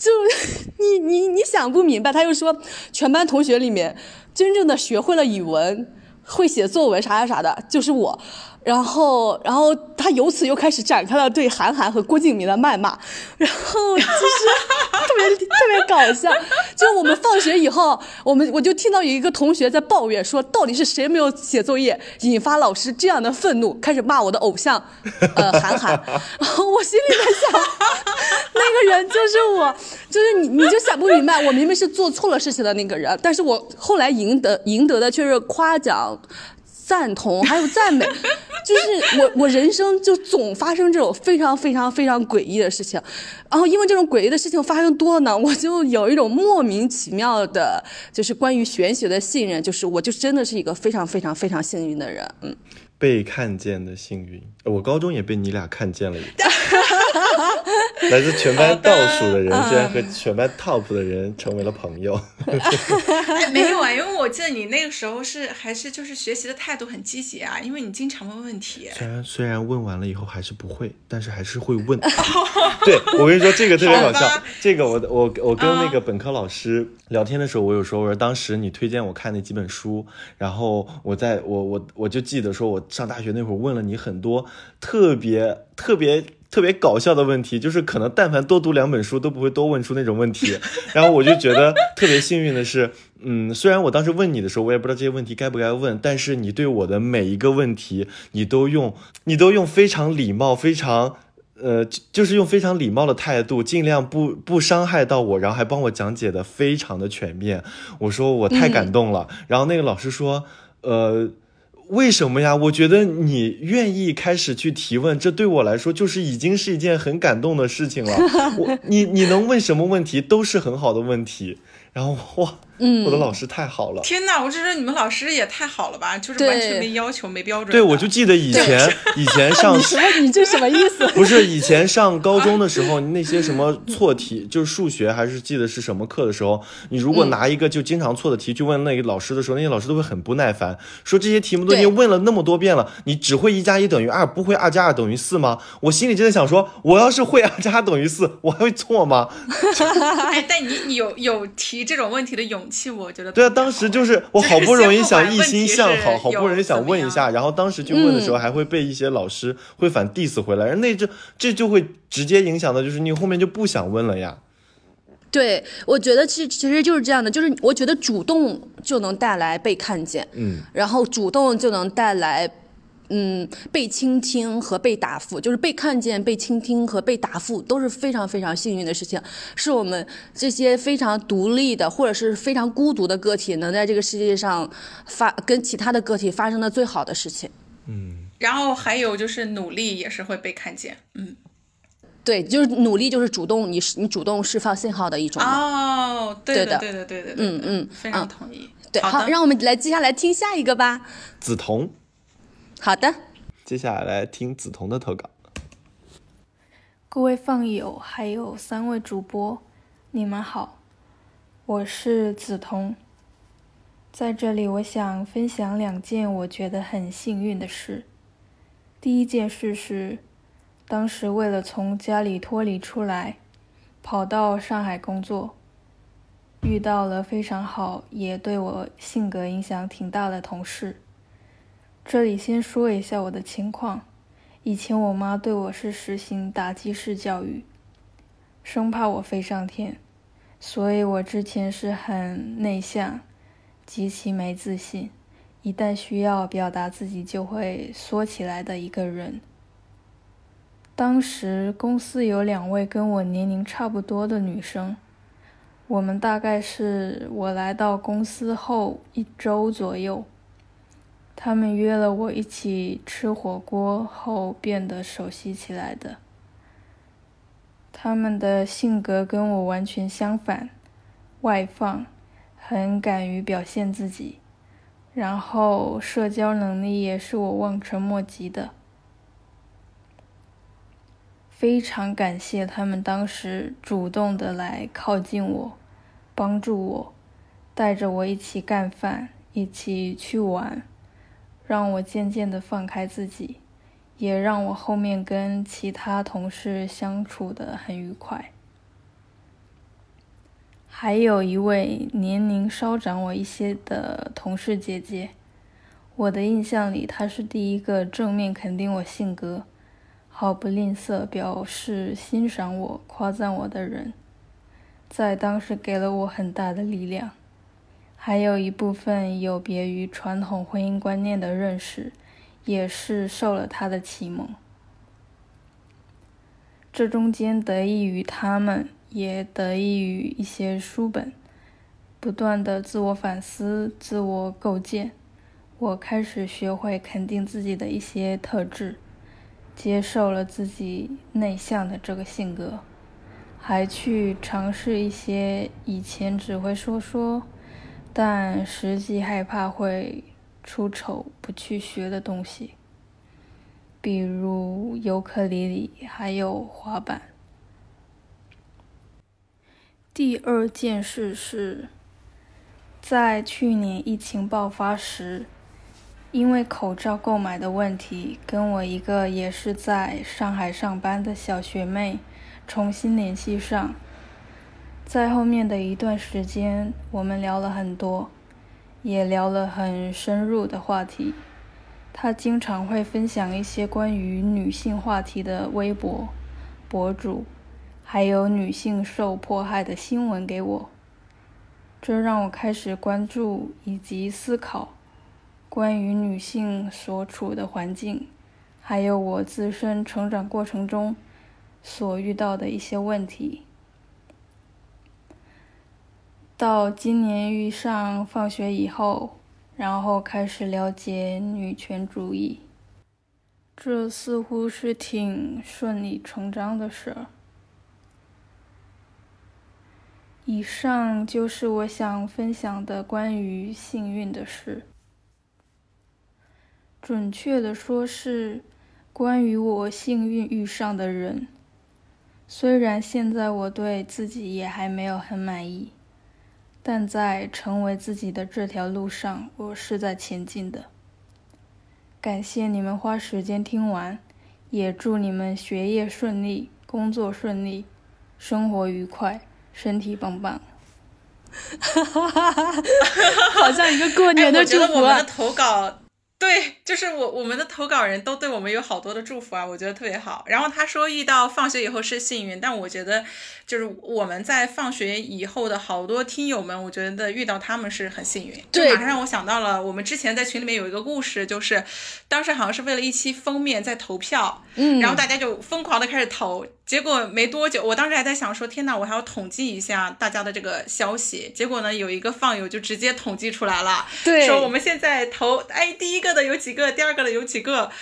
就 你你你想不明白，他又说全班同学里面真正的学会了语文、会写作文啥啥啥的，就是我。然后，然后他由此又开始展开了对韩寒和郭敬明的谩骂，然后就是特别特别搞笑。就我们放学以后，我们我就听到有一个同学在抱怨说，到底是谁没有写作业，引发老师这样的愤怒，开始骂我的偶像，呃，韩寒。然后我心里在想，那个人就是我，就是你，你就想不明白，我明明是做错了事情的那个人，但是我后来赢得赢得的却是夸奖。赞同还有赞美，就是我我人生就总发生这种非常非常非常诡异的事情，然后因为这种诡异的事情发生多了呢，我就有一种莫名其妙的，就是关于玄学的信任，就是我就真的是一个非常非常非常幸运的人，嗯。被看见的幸运，我高中也被你俩看见了。来自全班倒数的人，居然和全班 top 的人成为了朋友。没有啊，因为我记得你那个时候是还是就是学习的态度很积极啊，因为你经常问问题。虽然虽然问完了以后还是不会，但是还是会问。对我跟你说，这个特别搞笑。这个我我我跟那个本科老师聊天的时候，我有说我说当时你推荐我看那几本书，然后我在我我我就记得说我。上大学那会儿问了你很多特别特别特别搞笑的问题，就是可能但凡多读两本书都不会多问出那种问题。然后我就觉得特别幸运的是，嗯，虽然我当时问你的时候，我也不知道这些问题该不该问，但是你对我的每一个问题，你都用你都用非常礼貌、非常呃，就是用非常礼貌的态度，尽量不不伤害到我，然后还帮我讲解的非常的全面。我说我太感动了。然后那个老师说，呃。为什么呀？我觉得你愿意开始去提问，这对我来说就是已经是一件很感动的事情了。我，你，你能问什么问题都是很好的问题。然后哇。嗯，我的老师太好了。天哪，我这说你们老师也太好了吧，就是完全没要求、没标准。对，我就记得以前以前上什么，你这什么意思？不是以前上高中的时候，那些什么错题，就是数学还是记得是什么课的时候，你如果拿一个就经常错的题去问那个老师的时候，那些老师都会很不耐烦，说这些题目都已经问了那么多遍了，你只会一加一等于二，不会二加二等于四吗？我心里真的想说，我要是会二加二等于四，我还会错吗？哎，但你你有有提这种问题的勇气，我觉得对啊。当时就是 我好不容易想一心向好，好不容易想问一下，然后当时去问的时候，还会被一些老师会反 diss 回来，那这这就会直接影响到，就是你后面就不想问了呀。对，我觉得其实其实就是这样的，就是我觉得主动就能带来被看见，嗯，然后主动就能带来。嗯，被倾听和被答复，就是被看见、被倾听和被答复，都是非常非常幸运的事情，是我们这些非常独立的或者是非常孤独的个体能在这个世界上发跟其他的个体发生的最好的事情。嗯，然后还有就是努力也是会被看见。嗯，对，就是努力就是主动，你你主动释放信号的一种。哦，对的，对的，对的，嗯嗯，非常同意。对，好，让我们来接下来听下一个吧。梓潼。好的，接下来来听梓潼的投稿。各位放友，还有三位主播，你们好，我是梓潼。在这里，我想分享两件我觉得很幸运的事。第一件事是，当时为了从家里脱离出来，跑到上海工作，遇到了非常好，也对我性格影响挺大的同事。这里先说一下我的情况。以前我妈对我是实行打击式教育，生怕我飞上天，所以我之前是很内向，极其没自信，一旦需要表达自己就会缩起来的一个人。当时公司有两位跟我年龄差不多的女生，我们大概是我来到公司后一周左右。他们约了我一起吃火锅后变得熟悉起来的。他们的性格跟我完全相反，外放，很敢于表现自己，然后社交能力也是我望尘莫及的。非常感谢他们当时主动的来靠近我，帮助我，带着我一起干饭，一起去玩，让我渐渐的放开自己，也让我后面跟其他同事相处的很愉快。还有一位年龄稍长我一些的同事姐姐，我的印象里，她是第一个正面肯定我性格，毫不吝啬表示欣赏我、夸赞我的人，在当时给了我很大的力量。还有一部分有别于传统婚姻观念的认识，也是受了他的启蒙。这中间得益于他们。也得益于一些书本，不断的自我反思、自我构建，我开始学会肯定自己的一些特质，接受了自己内向的这个性格，还去尝试一些以前只会说说，但实际害怕会出丑不去学的东西，比如尤克里里，还有滑板。第二件事是，在去年疫情爆发时，因为口罩购买的问题，跟我一个也是在上海上班的小学妹重新联系上。在后面的一段时间，我们聊了很多，也聊了很深入的话题。她经常会分享一些关于女性话题的微博博主。还有女性受迫害的新闻给我，这让我开始关注以及思考关于女性所处的环境，还有我自身成长过程中所遇到的一些问题。到今年遇上放学以后，然后开始了解女权主义，这似乎是挺顺理成章的事儿。以上就是我想分享的关于幸运的事，准确的说是关于我幸运遇上的人。虽然现在我对自己也还没有很满意，但在成为自己的这条路上，我是在前进的。感谢你们花时间听完，也祝你们学业顺利，工作顺利，生活愉快。身体棒棒，哈哈哈哈哈好像一个过年的祝福啊！我们的投稿。对，就是我我们的投稿人都对我们有好多的祝福啊，我觉得特别好。然后他说遇到放学以后是幸运，但我觉得就是我们在放学以后的好多听友们，我觉得遇到他们是很幸运。对，马上让我想到了我们之前在群里面有一个故事，就是当时好像是为了一期封面在投票，嗯，然后大家就疯狂的开始投，结果没多久，我当时还在想说，天呐，我还要统计一下大家的这个消息。结果呢，有一个放友就直接统计出来了，对，说我们现在投，哎，第一个。的有几个，第二个的有几个，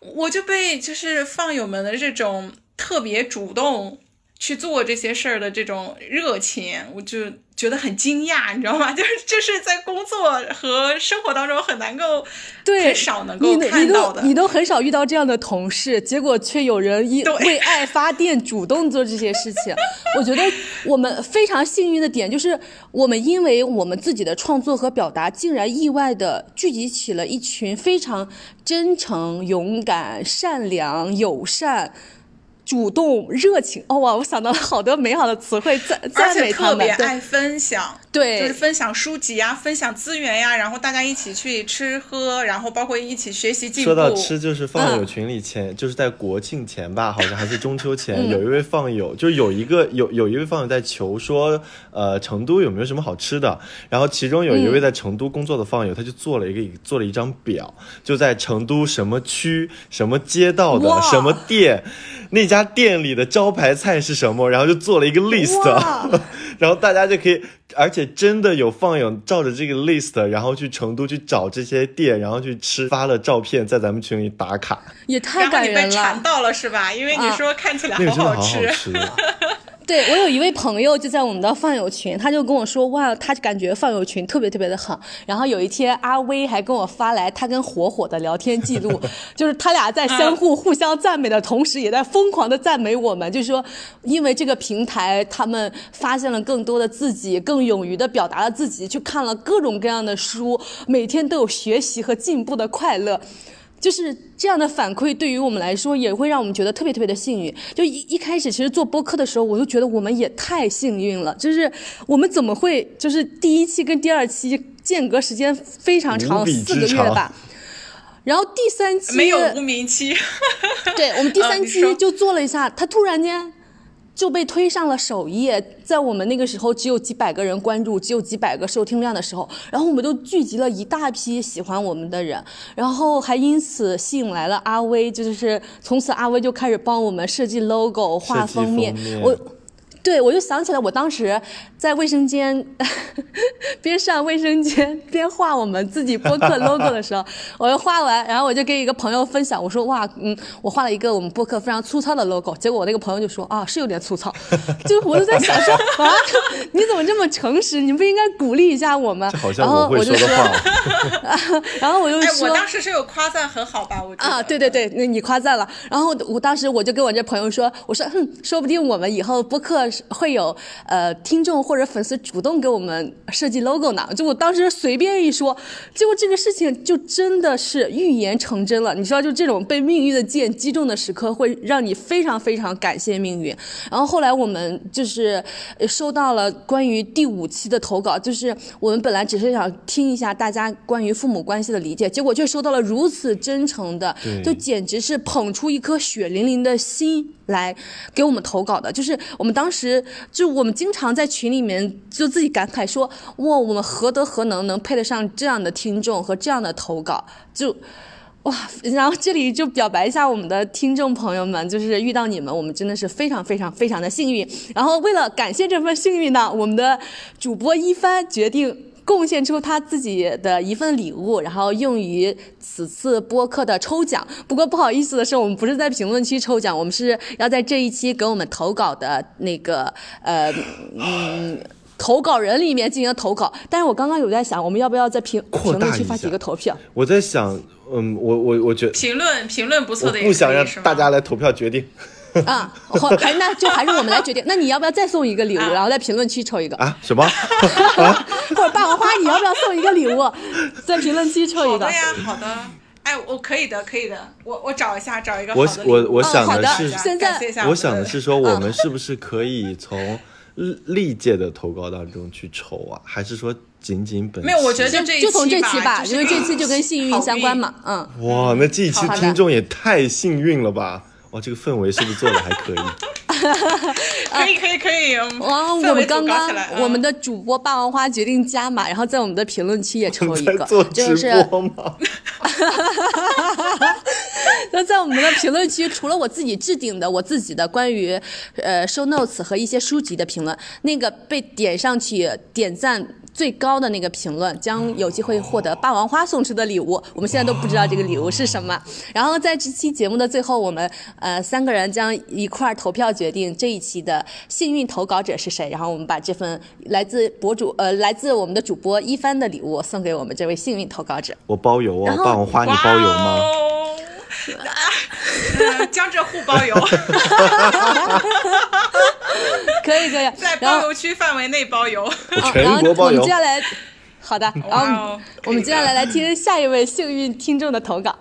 我就被就是放友们的这种特别主动去做这些事儿的这种热情，我就。觉得很惊讶，你知道吗？就是就是在工作和生活当中很难够，对，很少能够看到的。你都很少遇到这样的同事，结果却有人因 为爱发电，主动做这些事情。我觉得我们非常幸运的点就是，我们因为我们自己的创作和表达，竟然意外的聚集起了一群非常真诚、勇敢、善良、友善。主动热情哦哇！我想到了好多美好的词汇赞赞美他们，特别爱分享，对，就是分享书籍呀，分享资源呀，然后大家一起去吃喝，然后包括一起学习进步。说到吃，就是放友群里前，就是在国庆前吧，好像还是中秋 前，有一位放友，就有一个有有一位放友在求说，呃，成都有没有什么好吃的？然后其中有一位在成都工作的放友，他就做了一个做了一张表，就在成都什么区、什么街道的什么店。那家店里的招牌菜是什么？然后就做了一个 list，然后大家就可以，而且真的有放友照着这个 list，然后去成都去找这些店，然后去吃，发了照片在咱们群里打卡，也太感人了。然后你被馋到了是吧？因为你说看起来好好吃。对我有一位朋友就在我们的放友群，他就跟我说，哇，他感觉放友群特别特别的好。然后有一天，阿威还跟我发来他跟火火的聊天记录，就是他俩在相互互相赞美的同时，也在疯狂的赞美我们，就是说，因为这个平台，他们发现了更多的自己，更勇于的表达了自己，去看了各种各样的书，每天都有学习和进步的快乐。就是这样的反馈，对于我们来说，也会让我们觉得特别特别的幸运。就一一开始，其实做播客的时候，我就觉得我们也太幸运了。就是我们怎么会，就是第一期跟第二期间隔时间非常长，四个月吧。然后第三期没有无名期，对我们第三 期就做了一下，他突然间。就被推上了首页，在我们那个时候只有几百个人关注，只有几百个收听量的时候，然后我们就聚集了一大批喜欢我们的人，然后还因此吸引来了阿威，就是从此阿威就开始帮我们设计 logo、画封面，我。对，我就想起来，我当时在卫生间 边上卫生间 边画我们自己播客 logo 的时候，我就画完，然后我就跟一个朋友分享，我说哇，嗯，我画了一个我们播客非常粗糙的 logo。结果我那个朋友就说啊，是有点粗糙。就我就在想说啊，你怎么这么诚实？你不应该鼓励一下我们？然后我就说，然后我就说，我当时是有夸赞很好吧？我啊，对对对，那你夸赞了。然后我当时我就跟我这朋友说，我说哼，说不定我们以后播客。会有呃听众或者粉丝主动给我们设计 logo 呢？就我当时随便一说，结果这个事情就真的是预言成真了。你知道，就这种被命运的箭击中的时刻，会让你非常非常感谢命运。然后后来我们就是收到了关于第五期的投稿，就是我们本来只是想听一下大家关于父母关系的理解，结果却收到了如此真诚的，就简直是捧出一颗血淋淋的心。来给我们投稿的，就是我们当时就我们经常在群里面就自己感慨说，哇，我们何德何能能配得上这样的听众和这样的投稿？就哇，然后这里就表白一下我们的听众朋友们，就是遇到你们，我们真的是非常非常非常的幸运。然后为了感谢这份幸运呢，我们的主播一帆决定。贡献出他自己的一份礼物，然后用于此次播客的抽奖。不过不好意思的是，我们不是在评论区抽奖，我们是要在这一期给我们投稿的那个呃嗯投稿人里面进行投稿。但是我刚刚有在想，我们要不要在评评论区发几个投票？我在想，嗯，我我我觉得评论评论不错的，不想让大家来投票决定。啊，好还那就还是我们来决定。那你要不要再送一个礼物，然后在评论区抽一个啊？什么？或者霸王花，你要不要送一个礼物，在评论区抽一个？好的呀，好的。哎，我可以的，可以的。我我找一下，找一个我我我想的是，现在我想的是说，我们是不是可以从历届的投稿当中去抽啊？还是说仅仅本没有？我觉得就就从这期吧，因为这期就跟幸运相关嘛。嗯。哇，那这一期听众也太幸运了吧！哇，这个氛围是不是做的还 可以？可以可以可以。哇，我们刚刚我们的主播霸王花决定加码，然后在我们的评论区也抽一个，就是 那在我们的评论区，除了我自己置顶的我自己的关于呃 show notes 和一些书籍的评论，那个被点上去点赞。最高的那个评论将有机会获得霸王花送出的礼物，我们现在都不知道这个礼物是什么。然后在这期节目的最后，我们呃三个人将一块儿投票决定这一期的幸运投稿者是谁。然后我们把这份来自博主呃来自我们的主播一帆的礼物送给我们这位幸运投稿者。我包邮哦，霸王花你包邮吗？江浙沪包邮，可以可以，在包邮区范围内包邮，全国包邮。我们接下来，好的，然后我们接下来来听下一位幸运听众的投稿。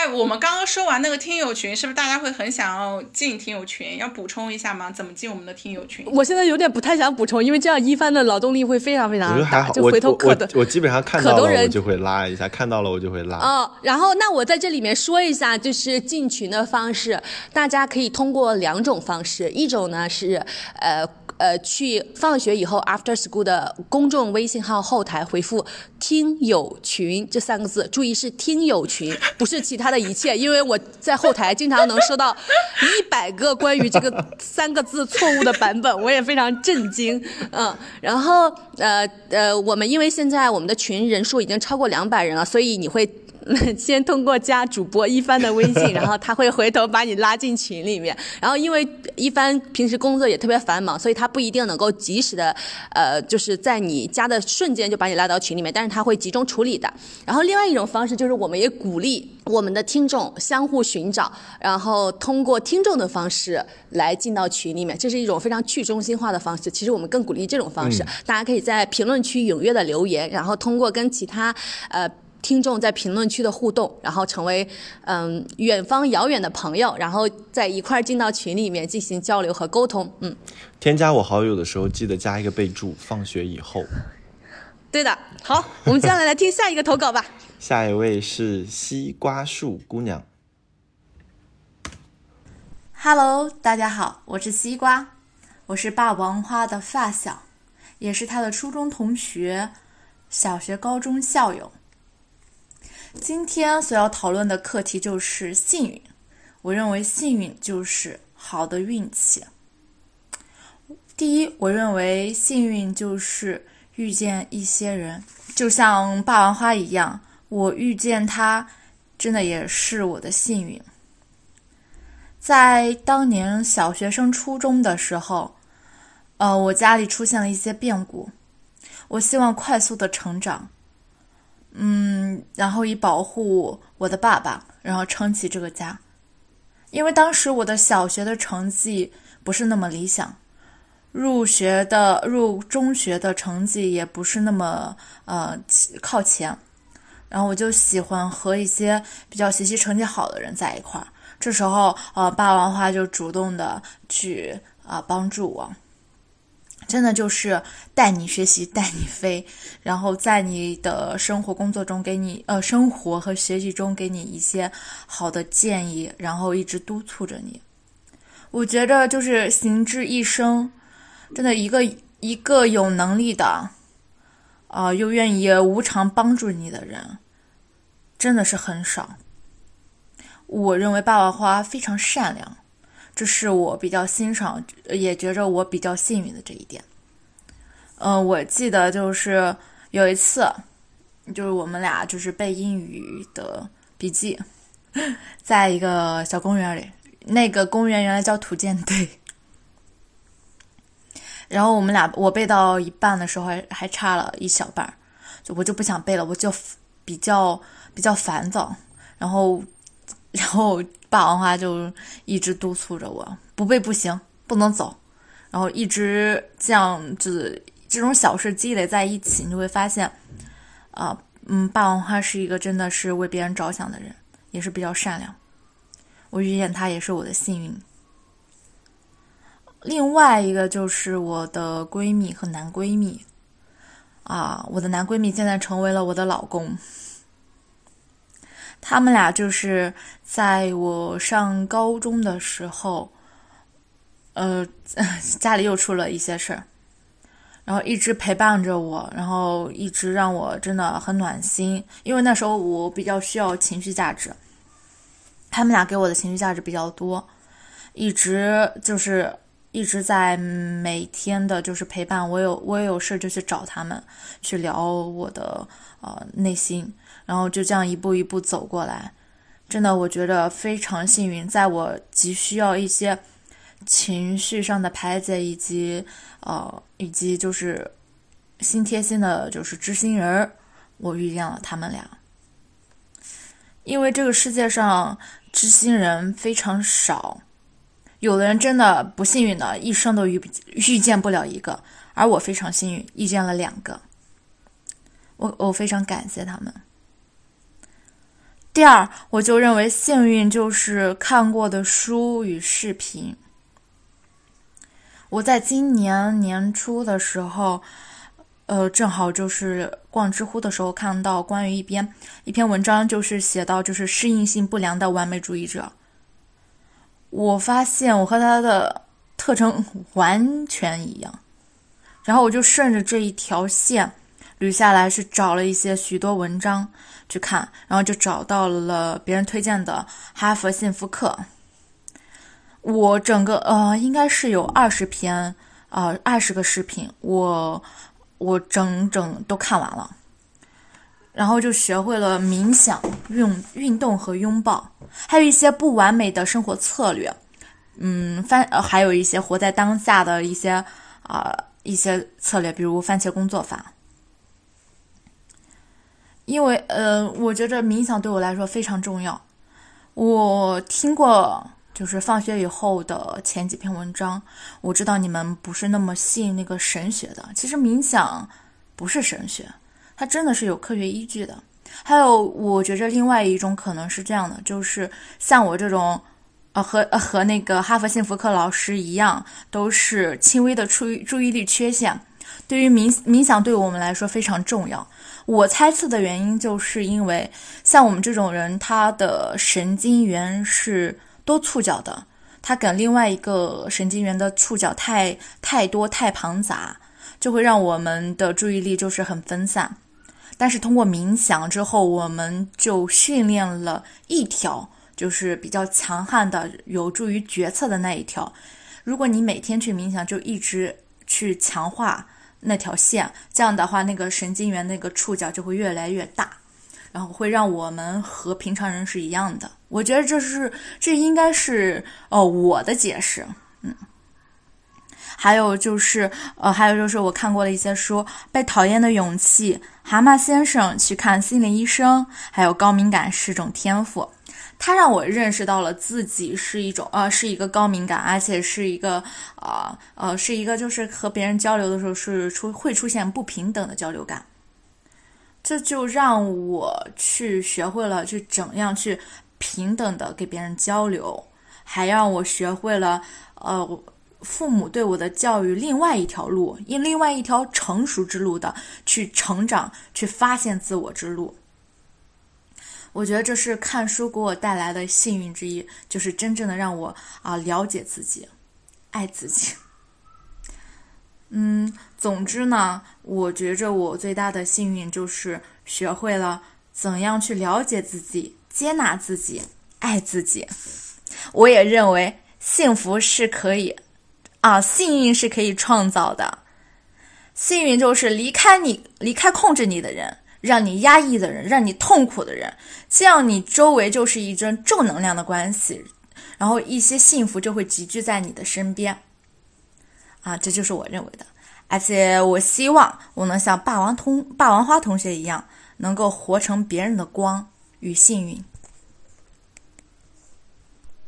哎，我们刚刚说完那个听友群，是不是大家会很想要进听友群？要补充一下吗？怎么进我们的听友群？我现在有点不太想补充，因为这样一番的劳动力会非常非常大。就回头可的，我基本上看到了我就会拉一下，看到了我就会拉。哦，然后那我在这里面说一下，就是进群的方式，大家可以通过两种方式，一种呢是呃。呃，去放学以后，after school 的公众微信号后台回复“听友群”这三个字，注意是听友群，不是其他的一切，因为我在后台经常能收到 一百个关于这个三个字错误的版本，我也非常震惊。嗯，然后呃呃，我们因为现在我们的群人数已经超过两百人了，所以你会。先通过加主播一帆的微信，然后他会回头把你拉进群里面。然后因为一帆平时工作也特别繁忙，所以他不一定能够及时的，呃，就是在你加的瞬间就把你拉到群里面，但是他会集中处理的。然后另外一种方式就是，我们也鼓励我们的听众相互寻找，然后通过听众的方式来进到群里面，这是一种非常去中心化的方式。其实我们更鼓励这种方式，大家可以在评论区踊跃的留言，然后通过跟其他呃。听众在评论区的互动，然后成为嗯远方遥远的朋友，然后在一块儿进到群里面进行交流和沟通。嗯，添加我好友的时候记得加一个备注“放学以后”。对的，好，我们接下来来听下一个投稿吧。下一位是西瓜树姑娘。Hello，大家好，我是西瓜，我是霸王花的发小，也是他的初中同学，小学、高中校友。今天所要讨论的课题就是幸运。我认为幸运就是好的运气。第一，我认为幸运就是遇见一些人，就像霸王花一样，我遇见他，真的也是我的幸运。在当年小学升初中的时候，呃，我家里出现了一些变故，我希望快速的成长。嗯，然后以保护我的爸爸，然后撑起这个家。因为当时我的小学的成绩不是那么理想，入学的入中学的成绩也不是那么呃靠前，然后我就喜欢和一些比较学习成绩好的人在一块儿。这时候，呃，霸王花就主动的去啊帮助我。真的就是带你学习，带你飞，然后在你的生活工作中给你呃生活和学习中给你一些好的建议，然后一直督促着你。我觉着就是行之一生，真的一个一个有能力的，啊又愿意无偿帮助你的人，真的是很少。我认为霸王花非常善良。这是我比较欣赏，也觉着我比较幸运的这一点。嗯，我记得就是有一次，就是我们俩就是背英语的笔记，在一个小公园里，那个公园原来叫土建队。然后我们俩我背到一半的时候还还差了一小半，就我就不想背了，我就比较比较烦躁，然后。然后霸王花就一直督促着我，不背不行，不能走。然后一直这样子，这种小事积累在一起，你会发现，啊，嗯，霸王花是一个真的是为别人着想的人，也是比较善良。我遇见他也是我的幸运。另外一个就是我的闺蜜和男闺蜜，啊，我的男闺蜜现在成为了我的老公。他们俩就是在我上高中的时候，呃，家里又出了一些事儿，然后一直陪伴着我，然后一直让我真的很暖心。因为那时候我比较需要情绪价值，他们俩给我的情绪价值比较多，一直就是一直在每天的就是陪伴我。有我也有事就去找他们，去聊我的呃内心。然后就这样一步一步走过来，真的，我觉得非常幸运。在我急需要一些情绪上的排解，以及呃，以及就是心贴心的，就是知心人，我遇见了他们俩。因为这个世界上知心人非常少，有的人真的不幸运的，一生都遇遇见不了一个，而我非常幸运，遇见了两个。我我非常感谢他们。第二，我就认为幸运就是看过的书与视频。我在今年年初的时候，呃，正好就是逛知乎的时候看到关于一篇一篇文章，就是写到就是适应性不良的完美主义者。我发现我和他的特征完全一样，然后我就顺着这一条线。捋下来是找了一些许多文章去看，然后就找到了别人推荐的哈佛幸福课。我整个呃应该是有二十篇啊二十个视频，我我整整都看完了。然后就学会了冥想、运运动和拥抱，还有一些不完美的生活策略。嗯，番呃还有一些活在当下的一些啊、一些策略，比如番茄工作法。因为呃，我觉着冥想对我来说非常重要。我听过就是放学以后的前几篇文章，我知道你们不是那么信那个神学的。其实冥想不是神学，它真的是有科学依据的。还有，我觉着另外一种可能是这样的，就是像我这种，呃，和和那个哈佛幸福课老师一样，都是轻微的注意注意力缺陷。对于冥冥想，对我们来说非常重要。我猜测的原因，就是因为像我们这种人，他的神经元是多触角的，他跟另外一个神经元的触角太太多太庞杂，就会让我们的注意力就是很分散。但是通过冥想之后，我们就训练了一条，就是比较强悍的、有助于决策的那一条。如果你每天去冥想，就一直去强化那条线，这样的话，那个神经元那个触角就会越来越大，然后会让我们和平常人是一样的。我觉得这是这应该是哦我的解释，嗯。还有就是，呃，还有就是我看过的一些书，《被讨厌的勇气》、《蛤蟆先生去看心理医生》，还有《高敏感是种天赋》。它让我认识到了自己是一种呃是一个高敏感，而且是一个啊呃是一个就是和别人交流的时候是出会出现不平等的交流感。这就让我去学会了去怎样去平等的给别人交流，还让我学会了呃父母对我的教育另外一条路，因另外一条成熟之路的去成长、去发现自我之路。我觉得这是看书给我带来的幸运之一，就是真正的让我啊了解自己，爱自己。嗯，总之呢，我觉着我最大的幸运就是学会了怎样去了解自己、接纳自己、爱自己。我也认为幸福是可以啊，幸运是可以创造的。幸运就是离开你、离开控制你的人。让你压抑的人，让你痛苦的人，这样你周围就是一阵正能量的关系，然后一些幸福就会集聚在你的身边。啊，这就是我认为的，而且我希望我能像霸王同霸王花同学一样，能够活成别人的光与幸运。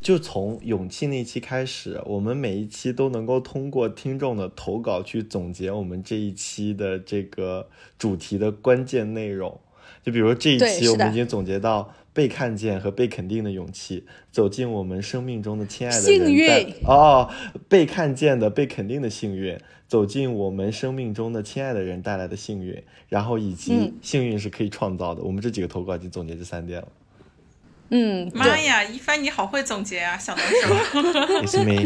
就从勇气那期开始，我们每一期都能够通过听众的投稿去总结我们这一期的这个主题的关键内容。就比如这一期，我们已经总结到被看见和被肯定的勇气，走进我们生命中的亲爱的人。幸运哦，被看见的、被肯定的幸运，走进我们生命中的亲爱的人带来的幸运，然后以及幸运是可以创造的。我们这几个投稿已经总结这三点了。嗯，妈呀，一帆你好会总结啊，小能手。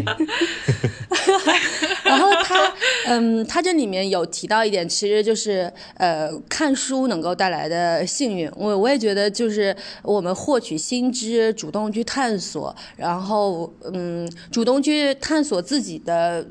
然后他，嗯，他这里面有提到一点，其实就是呃，看书能够带来的幸运。我我也觉得，就是我们获取新知，主动去探索，然后嗯，主动去探索自己的。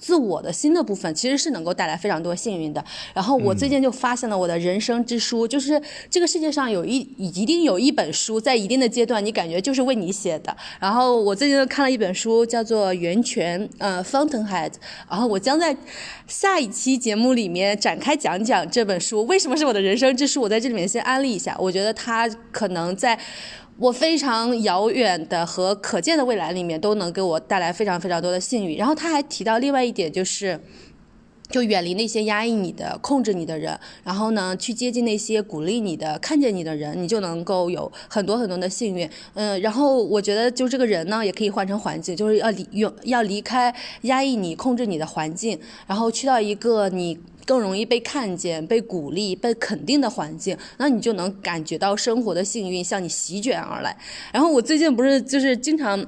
自我的新的部分其实是能够带来非常多幸运的。然后我最近就发现了我的人生之书，就是这个世界上有一一定有一本书，在一定的阶段你感觉就是为你写的。然后我最近看了一本书，叫做《源泉》，呃，Fountainhead。然后我将在下一期节目里面展开讲讲这本书为什么是我的人生之书。我在这里面先安利一下，我觉得它可能在。我非常遥远的和可见的未来里面都能给我带来非常非常多的幸运。然后他还提到另外一点就是。就远离那些压抑你的、控制你的人，然后呢，去接近那些鼓励你的、看见你的人，你就能够有很多很多的幸运。嗯，然后我觉得就这个人呢，也可以换成环境，就是要离用要离开压抑你、控制你的环境，然后去到一个你更容易被看见、被鼓励、被肯定的环境，那你就能感觉到生活的幸运向你席卷而来。然后我最近不是就是经常。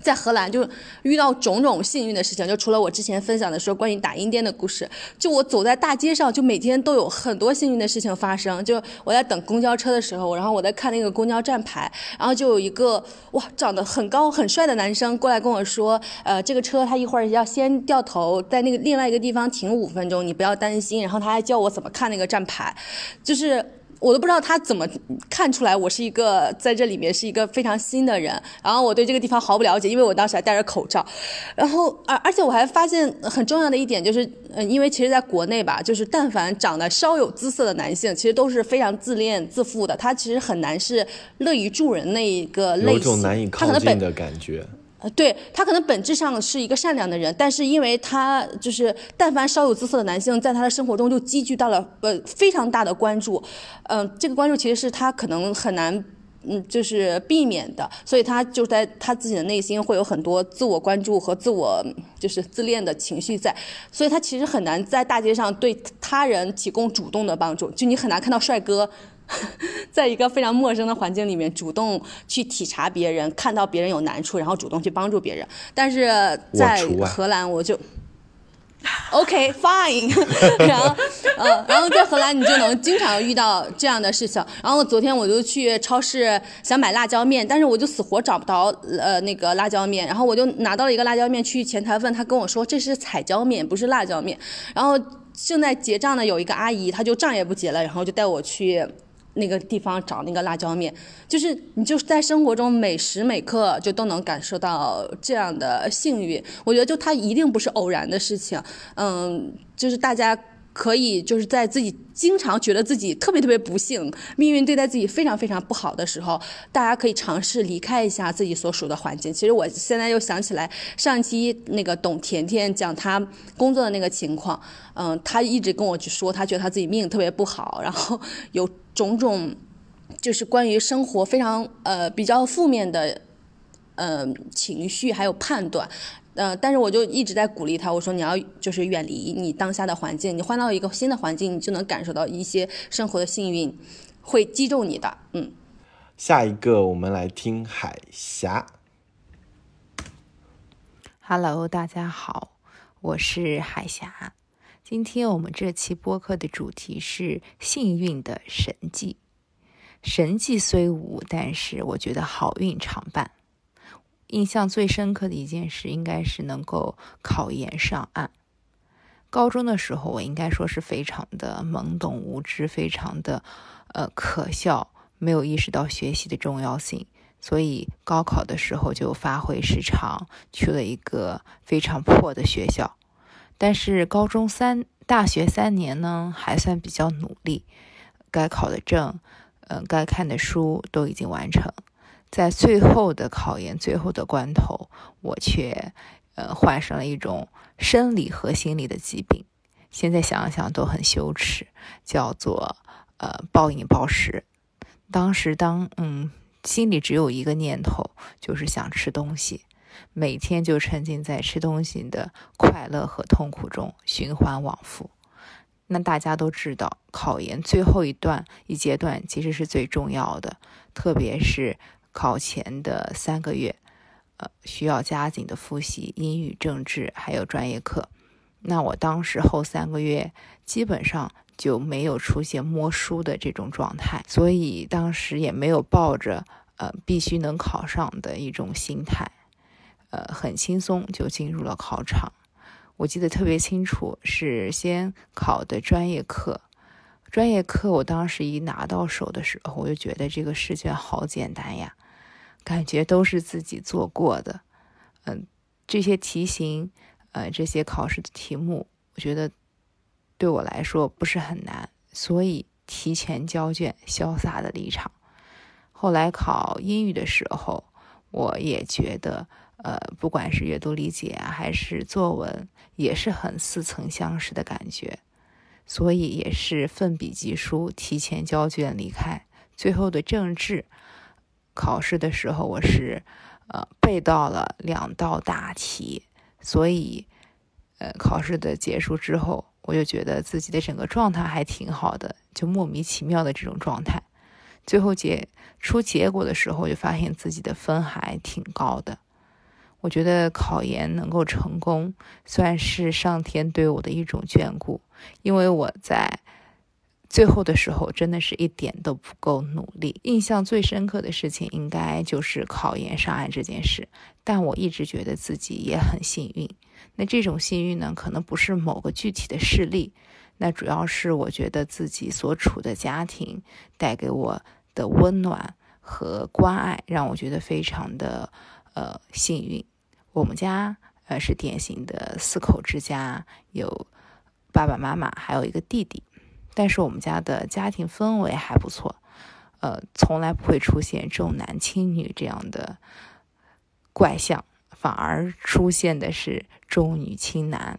在荷兰就遇到种种幸运的事情，就除了我之前分享的说关于打印店的故事，就我走在大街上，就每天都有很多幸运的事情发生。就我在等公交车的时候，然后我在看那个公交站牌，然后就有一个哇长得很高很帅的男生过来跟我说，呃，这个车他一会儿要先掉头，在那个另外一个地方停五分钟，你不要担心。然后他还教我怎么看那个站牌，就是。我都不知道他怎么看出来我是一个在这里面是一个非常新的人，然后我对这个地方毫不了解，因为我当时还戴着口罩，然后而而且我还发现很重要的一点就是，嗯，因为其实在国内吧，就是但凡长得稍有姿色的男性，其实都是非常自恋自负的，他其实很难是乐于助人那一个类型，有种难以靠近的感觉。呃，对他可能本质上是一个善良的人，但是因为他就是但凡稍有姿色的男性，在他的生活中就积聚到了呃非常大的关注，嗯，这个关注其实是他可能很难嗯就是避免的，所以他就在他自己的内心会有很多自我关注和自我就是自恋的情绪在，所以他其实很难在大街上对他人提供主动的帮助，就你很难看到帅哥。在一个非常陌生的环境里面，主动去体察别人，看到别人有难处，然后主动去帮助别人。但是在荷兰，我就 OK fine。然后，呃，然后在荷兰，你就能经常遇到这样的事情。然后昨天我就去超市想买辣椒面，但是我就死活找不到呃那个辣椒面。然后我就拿到了一个辣椒面，去前台问他，跟我说这是彩椒面，不是辣椒面。然后正在结账的有一个阿姨，她就账也不结了，然后就带我去。那个地方找那个辣椒面，就是你就是在生活中每时每刻就都能感受到这样的幸运。我觉得就它一定不是偶然的事情，嗯，就是大家。可以就是在自己经常觉得自己特别特别不幸，命运对待自己非常非常不好的时候，大家可以尝试离开一下自己所属的环境。其实我现在又想起来上一期那个董甜甜讲她工作的那个情况，嗯，她一直跟我去说，她觉得她自己命特别不好，然后有种种就是关于生活非常呃比较负面的嗯情绪还有判断。呃，但是我就一直在鼓励他，我说你要就是远离你当下的环境，你换到一个新的环境，你就能感受到一些生活的幸运，会击中你的。嗯，下一个我们来听海霞。Hello，大家好，我是海霞。今天我们这期播客的主题是幸运的神迹。神迹虽无，但是我觉得好运常伴。印象最深刻的一件事，应该是能够考研上岸。高中的时候，我应该说是非常的懵懂无知，非常的呃可笑，没有意识到学习的重要性，所以高考的时候就发挥失常，去了一个非常破的学校。但是高中三、大学三年呢，还算比较努力，该考的证，嗯，该看的书都已经完成。在最后的考研、最后的关头，我却呃患上了一种生理和心理的疾病。现在想想都很羞耻，叫做呃暴饮暴食。当时当嗯心里只有一个念头，就是想吃东西，每天就沉浸在吃东西的快乐和痛苦中循环往复。那大家都知道，考研最后一段一阶段其实是最重要的，特别是。考前的三个月，呃，需要加紧的复习英语、政治还有专业课。那我当时后三个月基本上就没有出现摸书的这种状态，所以当时也没有抱着呃必须能考上的一种心态，呃，很轻松就进入了考场。我记得特别清楚，是先考的专业课。专业课我当时一拿到手的时候，我就觉得这个试卷好简单呀。感觉都是自己做过的，嗯，这些题型，呃，这些考试的题目，我觉得对我来说不是很难，所以提前交卷，潇洒的离场。后来考英语的时候，我也觉得，呃，不管是阅读理解，还是作文，也是很似曾相识的感觉，所以也是奋笔疾书，提前交卷离开。最后的政治。考试的时候，我是呃背到了两道大题，所以呃考试的结束之后，我就觉得自己的整个状态还挺好的，就莫名其妙的这种状态。最后结出结果的时候，就发现自己的分还挺高的。我觉得考研能够成功，算是上天对我的一种眷顾，因为我在最后的时候真的是一点都不够努力。印象最深刻的事情应该就是考研上岸这件事，但我一直觉得自己也很幸运。那这种幸运呢，可能不是某个具体的事例，那主要是我觉得自己所处的家庭带给我的温暖和关爱，让我觉得非常的呃幸运。我们家呃是典型的四口之家，有爸爸妈妈，还有一个弟弟。但是我们家的家庭氛围还不错，呃，从来不会出现重男轻女这样的怪象，反而出现的是重女轻男。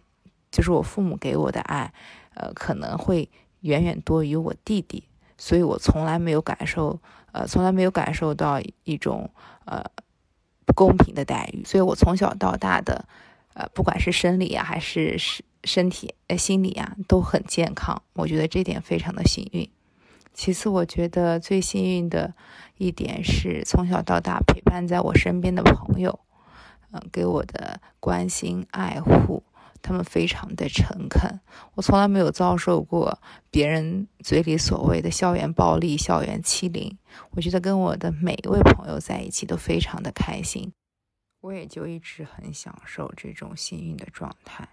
就是我父母给我的爱，呃，可能会远远多于我弟弟，所以我从来没有感受，呃，从来没有感受到一种呃不公平的待遇。所以我从小到大的，呃，不管是生理啊，还是是。身体、呃，心理啊都很健康，我觉得这点非常的幸运。其次，我觉得最幸运的一点是从小到大陪伴在我身边的朋友，嗯，给我的关心爱护，他们非常的诚恳。我从来没有遭受过别人嘴里所谓的校园暴力、校园欺凌。我觉得跟我的每一位朋友在一起都非常的开心，我也就一直很享受这种幸运的状态。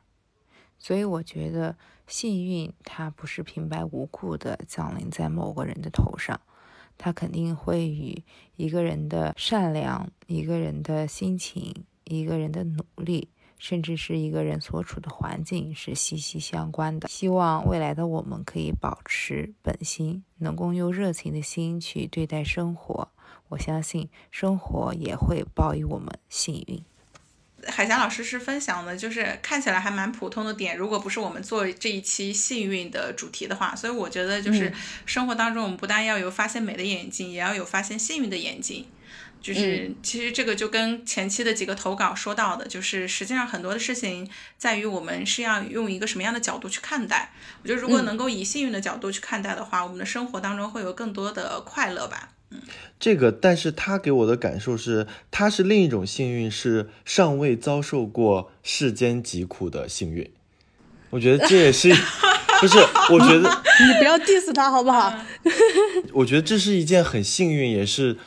所以我觉得幸运它不是平白无故的降临在某个人的头上，它肯定会与一个人的善良、一个人的心情、一个人的努力，甚至是一个人所处的环境是息息相关的。希望未来的我们可以保持本心，能够用热情的心去对待生活。我相信生活也会报以我们幸运。海霞老师是分享的，就是看起来还蛮普通的点，如果不是我们做这一期幸运的主题的话，所以我觉得就是生活当中，我们不但要有发现美的眼睛，也要有发现幸运的眼睛。就是其实这个就跟前期的几个投稿说到的，就是实际上很多的事情在于我们是要用一个什么样的角度去看待。我觉得如果能够以幸运的角度去看待的话，我们的生活当中会有更多的快乐吧。这个，但是他给我的感受是，他是另一种幸运，是尚未遭受过世间疾苦的幸运。我觉得这也是，不是？我觉得 你不要 diss 他好不好？我觉得这是一件很幸运，也是。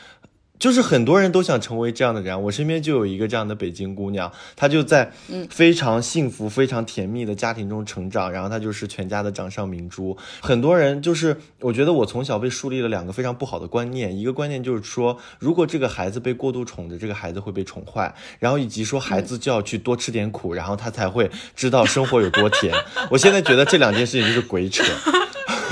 就是很多人都想成为这样的人，我身边就有一个这样的北京姑娘，她就在非常幸福、非常甜蜜的家庭中成长，然后她就是全家的掌上明珠。很多人就是，我觉得我从小被树立了两个非常不好的观念，一个观念就是说，如果这个孩子被过度宠着，这个孩子会被宠坏，然后以及说孩子就要去多吃点苦，然后他才会知道生活有多甜。我现在觉得这两件事情就是鬼扯。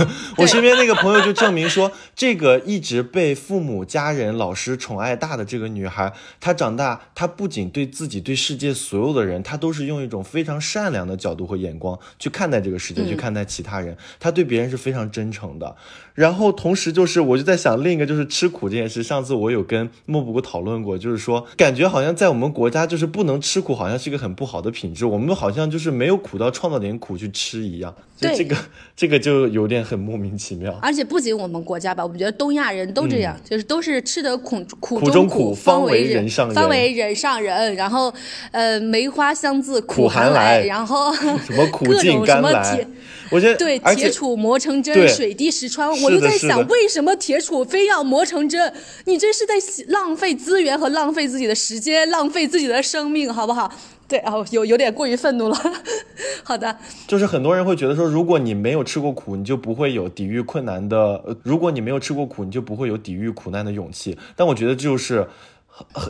我身边那个朋友就证明说，这个一直被父母、家人、老师宠爱大的这个女孩，她长大，她不仅对自己、对世界所有的人，她都是用一种非常善良的角度和眼光去看待这个世界，去看待其他人。她对别人是非常真诚的。然后同时就是，我就在想另一个就是吃苦这件事。上次我有跟莫布谷讨论过，就是说，感觉好像在我们国家就是不能吃苦，好像是一个很不好的品质。我们好像就是没有苦到创造点苦去吃一样。对，这个这个就有点很莫名其妙。而且不仅我们国家吧，我们觉得东亚人都这样，就是都是吃得苦苦中苦，方为人上人，方为人上人。然后，呃，梅花香自苦寒来，然后 什么苦尽甘来。我觉得对铁杵磨成针，水滴石穿。我就在想，为什么铁杵非要磨成针？你这是在浪费资源和浪费自己的时间，浪费自己的生命，好不好？对哦，有有点过于愤怒了。好的，就是很多人会觉得说，如果你没有吃过苦，你就不会有抵御困难的；如果你没有吃过苦，你就不会有抵御苦难的勇气。但我觉得就是。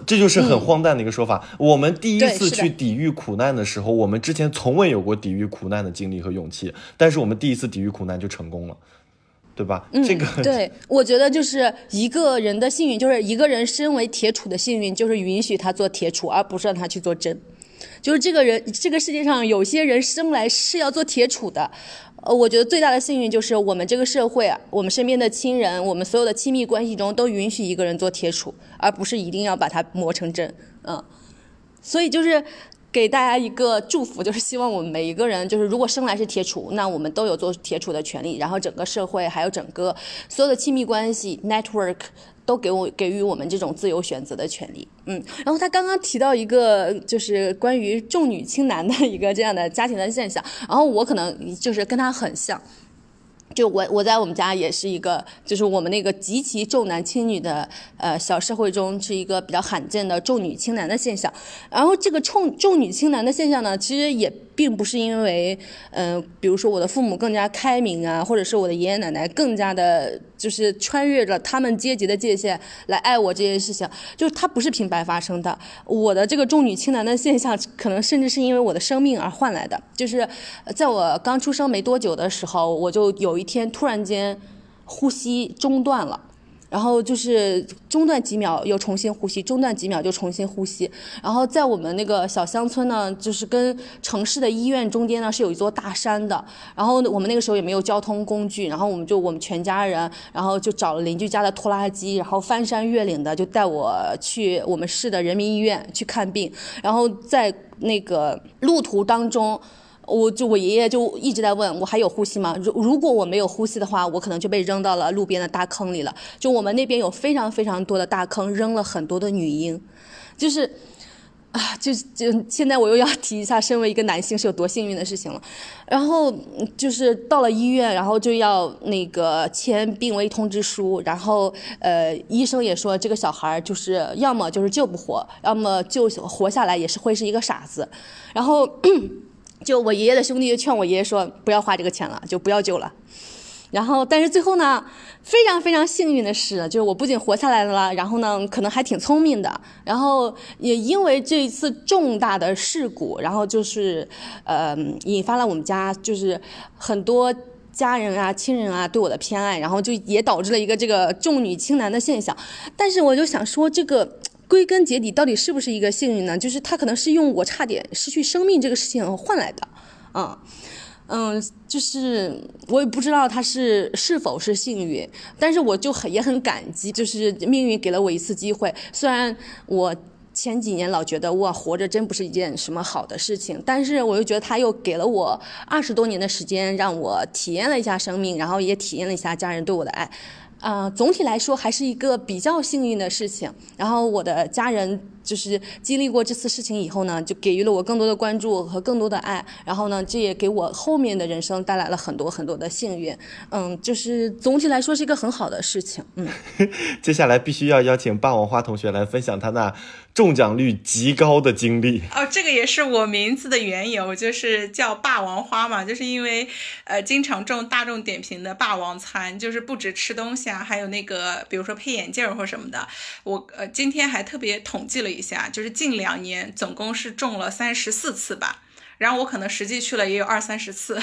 这就是很荒诞的一个说法。我们第一次去抵御苦难的时候，我们之前从未有过抵御苦难的经历和勇气，但是我们第一次抵御苦难就成功了，对吧？这个对，我觉得就是一个人的幸运，就是一个人身为铁杵的幸运，就是允许他做铁杵，而不是让他去做针。就是这个人，这个世界上有些人生来是要做铁杵的。呃，我觉得最大的幸运就是我们这个社会，我们身边的亲人，我们所有的亲密关系中都允许一个人做铁杵，而不是一定要把它磨成针。嗯，所以就是给大家一个祝福，就是希望我们每一个人，就是如果生来是铁杵，那我们都有做铁杵的权利。然后整个社会还有整个所有的亲密关系 network。都给我给予我们这种自由选择的权利，嗯，然后他刚刚提到一个就是关于重女轻男的一个这样的家庭的现象，然后我可能就是跟他很像，就我我在我们家也是一个，就是我们那个极其重男轻女的呃小社会中是一个比较罕见的重女轻男的现象。然后这个重重女轻男的现象呢，其实也并不是因为嗯，比如说我的父母更加开明啊，或者是我的爷爷奶奶更加的，就是穿越着他们阶级的界限来爱我这件事情，就是它不是平白发生的。我的这个重女轻男的现象，可能甚至是因为我的生命而换来的。就是在我刚出生没多久的时候，我就有。一天突然间呼吸中断了，然后就是中断几秒又重新呼吸，中断几秒就重新呼吸。然后在我们那个小乡村呢，就是跟城市的医院中间呢是有一座大山的。然后我们那个时候也没有交通工具，然后我们就我们全家人，然后就找了邻居家的拖拉机，然后翻山越岭的就带我去我们市的人民医院去看病。然后在那个路途当中。我就我爷爷就一直在问我还有呼吸吗？如如果我没有呼吸的话，我可能就被扔到了路边的大坑里了。就我们那边有非常非常多的大坑，扔了很多的女婴，就是，啊，就就现在我又要提一下，身为一个男性是有多幸运的事情了。然后就是到了医院，然后就要那个签病危通知书，然后呃，医生也说这个小孩就是要么就是救不活，要么就活下来也是会是一个傻子，然后。就我爷爷的兄弟就劝我爷爷说不要花这个钱了，就不要救了。然后，但是最后呢，非常非常幸运的是，就是我不仅活下来了，然后呢，可能还挺聪明的。然后也因为这一次重大的事故，然后就是呃，引发了我们家就是很多家人啊、亲人啊对我的偏爱，然后就也导致了一个这个重女轻男的现象。但是我就想说这个。归根结底，到底是不是一个幸运呢？就是他可能是用我差点失去生命这个事情换来的，嗯嗯，就是我也不知道他是是否是幸运，但是我就很也很感激，就是命运给了我一次机会。虽然我前几年老觉得哇活着真不是一件什么好的事情，但是我又觉得他又给了我二十多年的时间，让我体验了一下生命，然后也体验了一下家人对我的爱。啊，总体来说还是一个比较幸运的事情。然后我的家人就是经历过这次事情以后呢，就给予了我更多的关注和更多的爱。然后呢，这也给我后面的人生带来了很多很多的幸运。嗯，就是总体来说是一个很好的事情。嗯，接下来必须要邀请霸王花同学来分享他那。中奖率极高的经历哦，这个也是我名字的缘由，就是叫霸王花嘛，就是因为呃经常中大众点评的霸王餐，就是不止吃东西啊，还有那个比如说配眼镜或什么的。我呃今天还特别统计了一下，就是近两年总共是中了三十四次吧。然后我可能实际去了也有二三十次，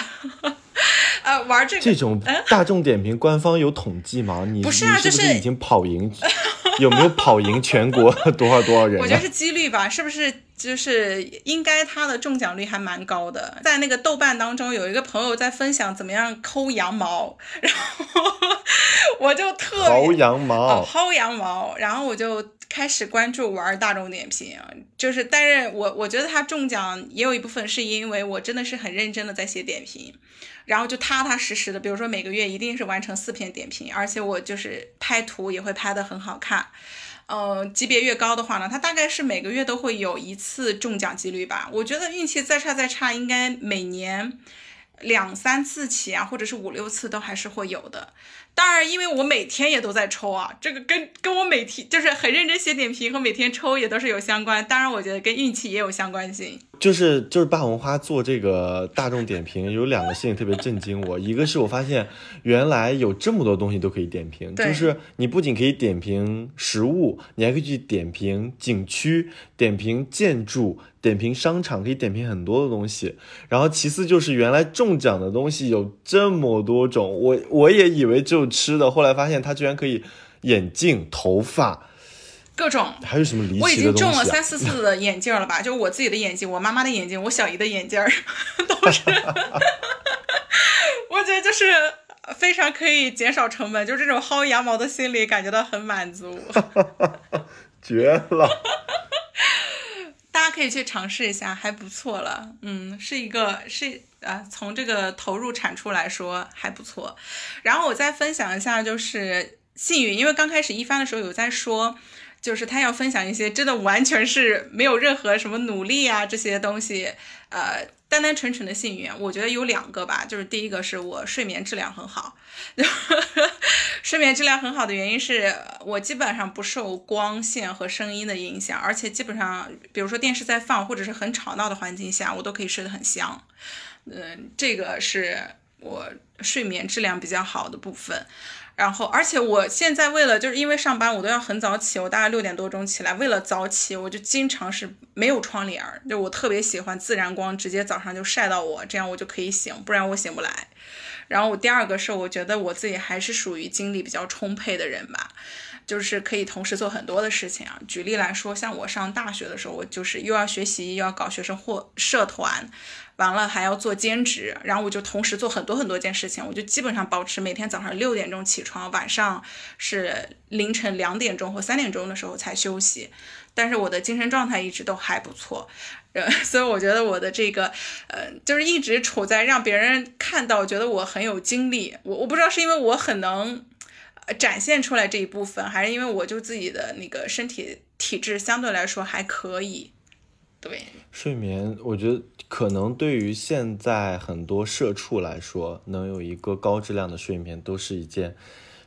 呃，玩这个这种大众点评官方有统计吗？你不是啊，就是已经跑赢，有没有跑赢全国多少多少人？我觉得是几率吧，是不是？就是应该它的中奖率还蛮高的。在那个豆瓣当中，有一个朋友在分享怎么样抠羊毛，然后我就特薅羊毛，薅羊毛，然后我就。开始关注玩大众点评，就是，但是我我觉得他中奖也有一部分是因为我真的是很认真的在写点评，然后就踏踏实实的，比如说每个月一定是完成四篇点评，而且我就是拍图也会拍的很好看，呃，级别越高的话呢，他大概是每个月都会有一次中奖几率吧，我觉得运气再差再差，应该每年两三次起啊，或者是五六次都还是会有的。当然，因为我每天也都在抽啊，这个跟跟我每天就是很认真写点评和每天抽也都是有相关。当然，我觉得跟运气也有相关性。就是就是霸王花做这个大众点评有两个事情特别震惊我，一个是我发现原来有这么多东西都可以点评，就是你不仅可以点评食物，你还可以去点评景区、点评建筑、点评商场，可以点评很多的东西。然后其次就是原来中奖的东西有这么多种，我我也以为只有吃的，后来发现它居然可以眼镜、头发。各种还有什么离奇的我已经中了三四次的眼镜了吧？就我自己的眼镜，我妈妈的眼镜，我小姨的眼镜 都是。我觉得就是非常可以减少成本，就这种薅羊毛的心理感觉到很满足。绝了！可以去尝试一下，还不错了。嗯，是一个是啊，从这个投入产出来说还不错。然后我再分享一下，就是幸运，因为刚开始一番的时候有在说。就是他要分享一些真的完全是没有任何什么努力啊这些东西，呃，单单纯纯的幸运。我觉得有两个吧，就是第一个是我睡眠质量很好，睡眠质量很好的原因是我基本上不受光线和声音的影响，而且基本上比如说电视在放或者是很吵闹的环境下，我都可以睡得很香。嗯，这个是我睡眠质量比较好的部分。然后，而且我现在为了就是因为上班，我都要很早起，我大概六点多钟起来。为了早起，我就经常是没有窗帘儿，就我特别喜欢自然光，直接早上就晒到我，这样我就可以醒，不然我醒不来。然后我第二个是，我觉得我自己还是属于精力比较充沛的人吧，就是可以同时做很多的事情啊。举例来说，像我上大学的时候，我就是又要学习，又要搞学生或社团。完了还要做兼职，然后我就同时做很多很多件事情，我就基本上保持每天早上六点钟起床，晚上是凌晨两点钟或三点钟的时候才休息，但是我的精神状态一直都还不错，呃，所以我觉得我的这个，呃，就是一直处在让别人看到觉得我很有精力，我我不知道是因为我很能展现出来这一部分，还是因为我就自己的那个身体体质相对来说还可以。对睡眠，我觉得可能对于现在很多社畜来说，能有一个高质量的睡眠，都是一件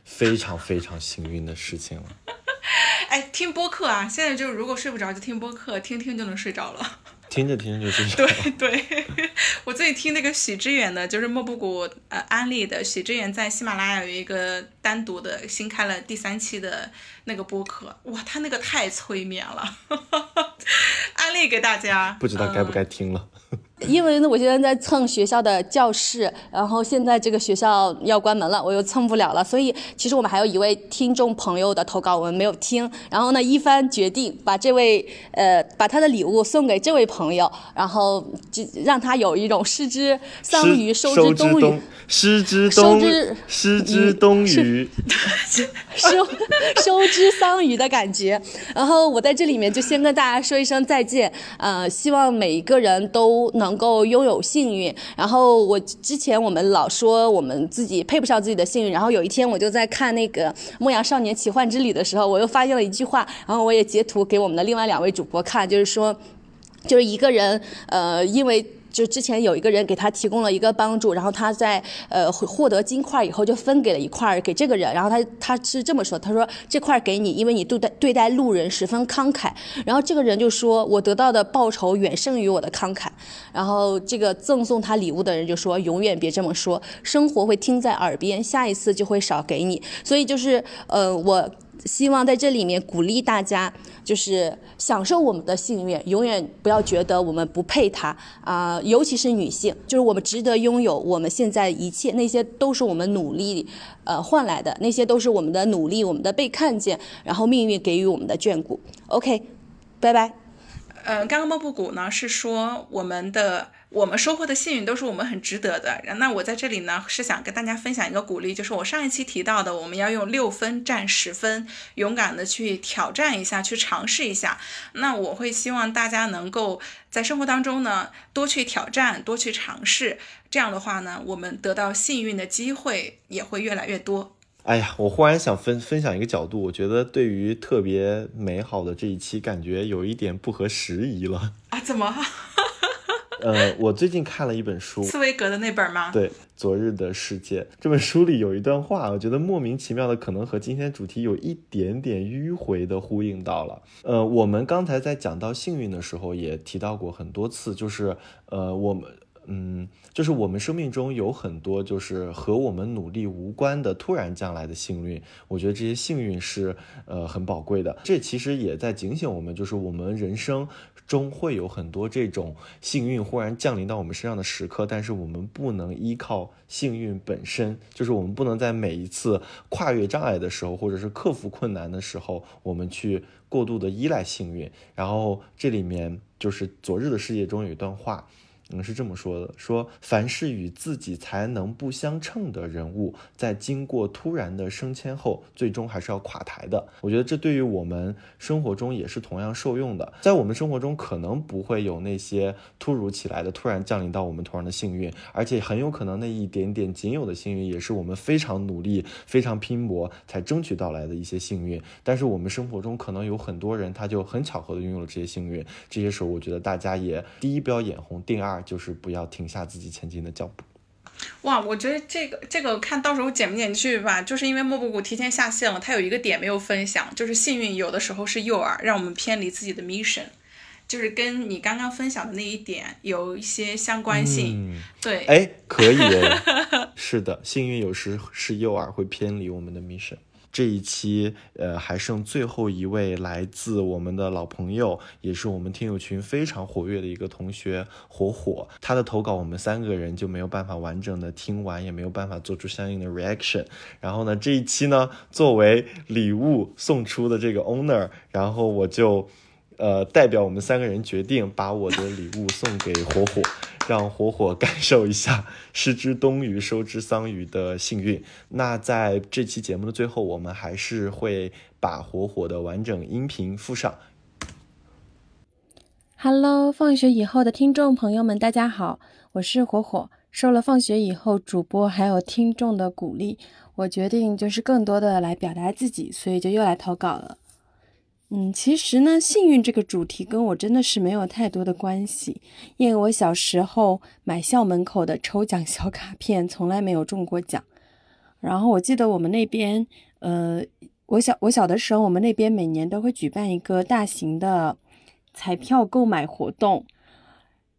非常非常幸运的事情了。哎，听播客啊，现在就是如果睡不着就听播客，听听就能睡着了。听着听着就睡着。对对，我最近听那个许知远的，就是莫布谷呃安利的，许知远在喜马拉雅有一个单独的新开了第三期的那个播客，哇，他那个太催眠了，安利给大家。不知道该不该听了。因为呢，我现在在蹭学校的教室，然后现在这个学校要关门了，我又蹭不了了。所以其实我们还有一位听众朋友的投稿，我们没有听。然后呢，一帆决定把这位呃把他的礼物送给这位朋友，然后就让他有一种失之桑榆收之东隅，失之冬失之东隅，收收之桑榆的感觉。然后我在这里面就先跟大家说一声再见，呃，希望每一个人都能。能够拥有幸运，然后我之前我们老说我们自己配不上自己的幸运，然后有一天我就在看那个《牧羊少年奇幻之旅》的时候，我又发现了一句话，然后我也截图给我们的另外两位主播看，就是说，就是一个人，呃，因为。就之前有一个人给他提供了一个帮助，然后他在呃获得金块以后就分给了一块给这个人，然后他他是这么说，他说这块给你，因为你对待对待路人十分慷慨，然后这个人就说我得到的报酬远胜于我的慷慨，然后这个赠送他礼物的人就说永远别这么说，生活会听在耳边，下一次就会少给你，所以就是呃我。希望在这里面鼓励大家，就是享受我们的幸运，永远不要觉得我们不配它啊！尤其是女性，就是我们值得拥有我们现在一切，那些都是我们努力呃换来的，那些都是我们的努力，我们的被看见，然后命运给予我们的眷顾。OK，拜拜。呃，刚刚莫布谷呢是说我们的。我们收获的幸运都是我们很值得的。那我在这里呢，是想跟大家分享一个鼓励，就是我上一期提到的，我们要用六分占十分，勇敢的去挑战一下，去尝试一下。那我会希望大家能够在生活当中呢，多去挑战，多去尝试。这样的话呢，我们得到幸运的机会也会越来越多。哎呀，我忽然想分分享一个角度，我觉得对于特别美好的这一期，感觉有一点不合时宜了啊？怎么？呃，我最近看了一本书，茨威格的那本吗？对，《昨日的世界》这本书里有一段话，我觉得莫名其妙的，可能和今天主题有一点点迂回的呼应到了。呃，我们刚才在讲到幸运的时候，也提到过很多次，就是呃，我们。嗯，就是我们生命中有很多就是和我们努力无关的突然降来的幸运，我觉得这些幸运是呃很宝贵的。这其实也在警醒我们，就是我们人生中会有很多这种幸运忽然降临到我们身上的时刻，但是我们不能依靠幸运本身，就是我们不能在每一次跨越障碍的时候，或者是克服困难的时候，我们去过度的依赖幸运。然后这里面就是昨日的世界中有一段话。嗯，是这么说的：说凡是与自己才能不相称的人物，在经过突然的升迁后，最终还是要垮台的。我觉得这对于我们生活中也是同样受用的。在我们生活中，可能不会有那些突如其来的、突然降临到我们头上的幸运，而且很有可能那一点点仅有的幸运，也是我们非常努力、非常拼搏才争取到来的一些幸运。但是我们生活中可能有很多人，他就很巧合的拥有了这些幸运。这些时候，我觉得大家也第一不要眼红，第二。就是不要停下自己前进的脚步。哇，我觉得这个这个看到时候剪不剪去吧，就是因为莫布谷提前下线了，他有一个点没有分享，就是幸运有的时候是诱饵，让我们偏离自己的 mission，就是跟你刚刚分享的那一点有一些相关性。对，哎，可以，是的，幸运有时是诱饵，会偏离我们的 mission。这一期，呃，还剩最后一位来自我们的老朋友，也是我们听友群非常活跃的一个同学火火。他的投稿，我们三个人就没有办法完整的听完，也没有办法做出相应的 reaction。然后呢，这一期呢，作为礼物送出的这个 owner，然后我就，呃，代表我们三个人决定把我的礼物送给火火。让火火感受一下失之东隅收之桑榆的幸运。那在这期节目的最后，我们还是会把火火的完整音频附上。Hello，放学以后的听众朋友们，大家好，我是火火。受了放学以后主播还有听众的鼓励，我决定就是更多的来表达自己，所以就又来投稿了。嗯，其实呢，幸运这个主题跟我真的是没有太多的关系，因为我小时候买校门口的抽奖小卡片，从来没有中过奖。然后我记得我们那边，呃，我小我小的时候，我们那边每年都会举办一个大型的彩票购买活动，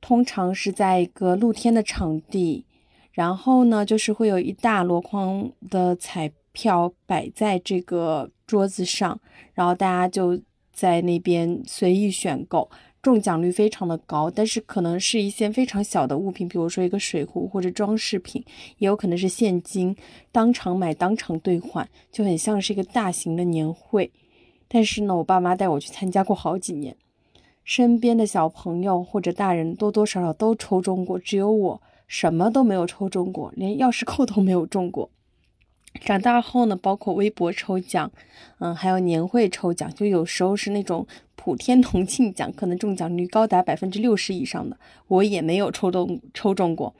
通常是在一个露天的场地，然后呢，就是会有一大箩筐的彩票摆在这个。桌子上，然后大家就在那边随意选购，中奖率非常的高。但是可能是一些非常小的物品，比如说一个水壶或者装饰品，也有可能是现金，当场买当场兑换，就很像是一个大型的年会。但是呢，我爸妈带我去参加过好几年，身边的小朋友或者大人多多少少都抽中过，只有我什么都没有抽中过，连钥匙扣都没有中过。长大后呢，包括微博抽奖，嗯，还有年会抽奖，就有时候是那种普天同庆奖，可能中奖率高达百分之六十以上的，我也没有抽中抽中过。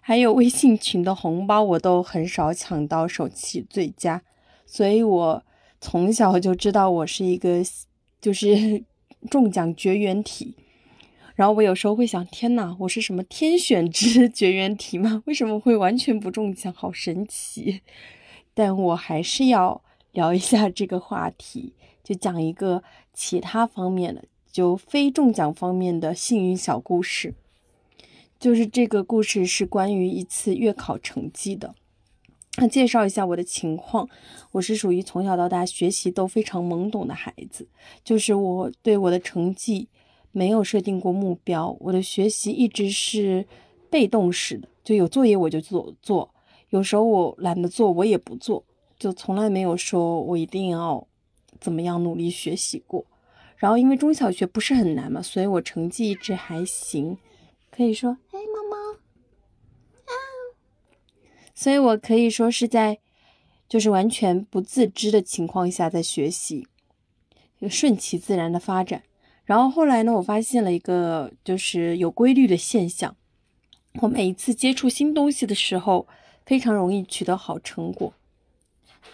还有微信群的红包，我都很少抢到手气最佳。所以我从小就知道我是一个就是 中奖绝缘体。然后我有时候会想，天呐，我是什么天选之 绝缘体吗？为什么会完全不中奖？好神奇！但我还是要 聊一下这个话题，就讲一个其他方面的，就非中奖方面的幸运小故事。就是这个故事是关于一次月考成绩的。那介绍一下我的情况，我是属于从小到大学习都非常懵懂的孩子，就是我对我的成绩没有设定过目标，我的学习一直是被动式的，就有作业我就做做。有时候我懒得做，我也不做，就从来没有说我一定要怎么样努力学习过。然后因为中小学不是很难嘛，所以我成绩一直还行，可以说，哎，猫猫，啊，所以我可以说是在就是完全不自知的情况下在学习，就顺其自然的发展。然后后来呢，我发现了一个就是有规律的现象，我每一次接触新东西的时候。非常容易取得好成果，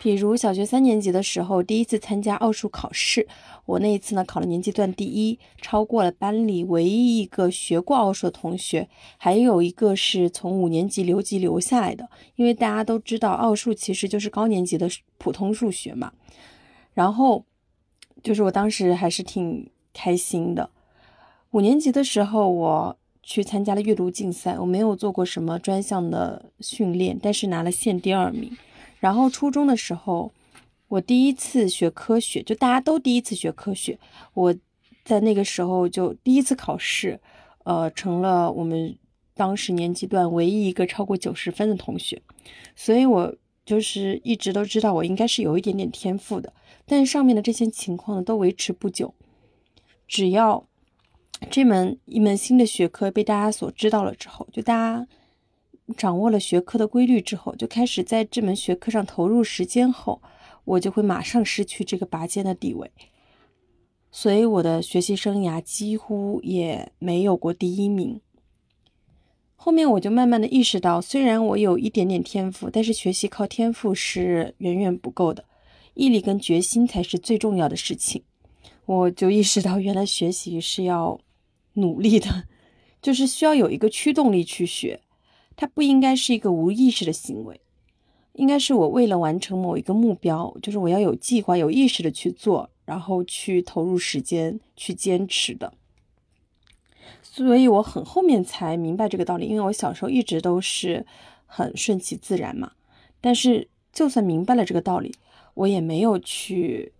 比如小学三年级的时候，第一次参加奥数考试，我那一次呢考了年级段第一，超过了班里唯一一个学过奥数的同学，还有一个是从五年级留级留下来的，因为大家都知道奥数其实就是高年级的普通数学嘛。然后就是我当时还是挺开心的，五年级的时候我。去参加了阅读竞赛，我没有做过什么专项的训练，但是拿了县第二名。然后初中的时候，我第一次学科学，就大家都第一次学科学，我在那个时候就第一次考试，呃，成了我们当时年级段唯一一个超过九十分的同学。所以我就是一直都知道我应该是有一点点天赋的，但是上面的这些情况呢都维持不久，只要。这门一门新的学科被大家所知道了之后，就大家掌握了学科的规律之后，就开始在这门学科上投入时间后，我就会马上失去这个拔尖的地位。所以我的学习生涯几乎也没有过第一名。后面我就慢慢的意识到，虽然我有一点点天赋，但是学习靠天赋是远远不够的，毅力跟决心才是最重要的事情。我就意识到，原来学习是要努力的，就是需要有一个驱动力去学，它不应该是一个无意识的行为。应该是我为了完成某一个目标，就是我要有计划、有意识的去做，然后去投入时间去坚持的。所以我很后面才明白这个道理，因为我小时候一直都是很顺其自然嘛。但是就算明白了这个道理，我也没有去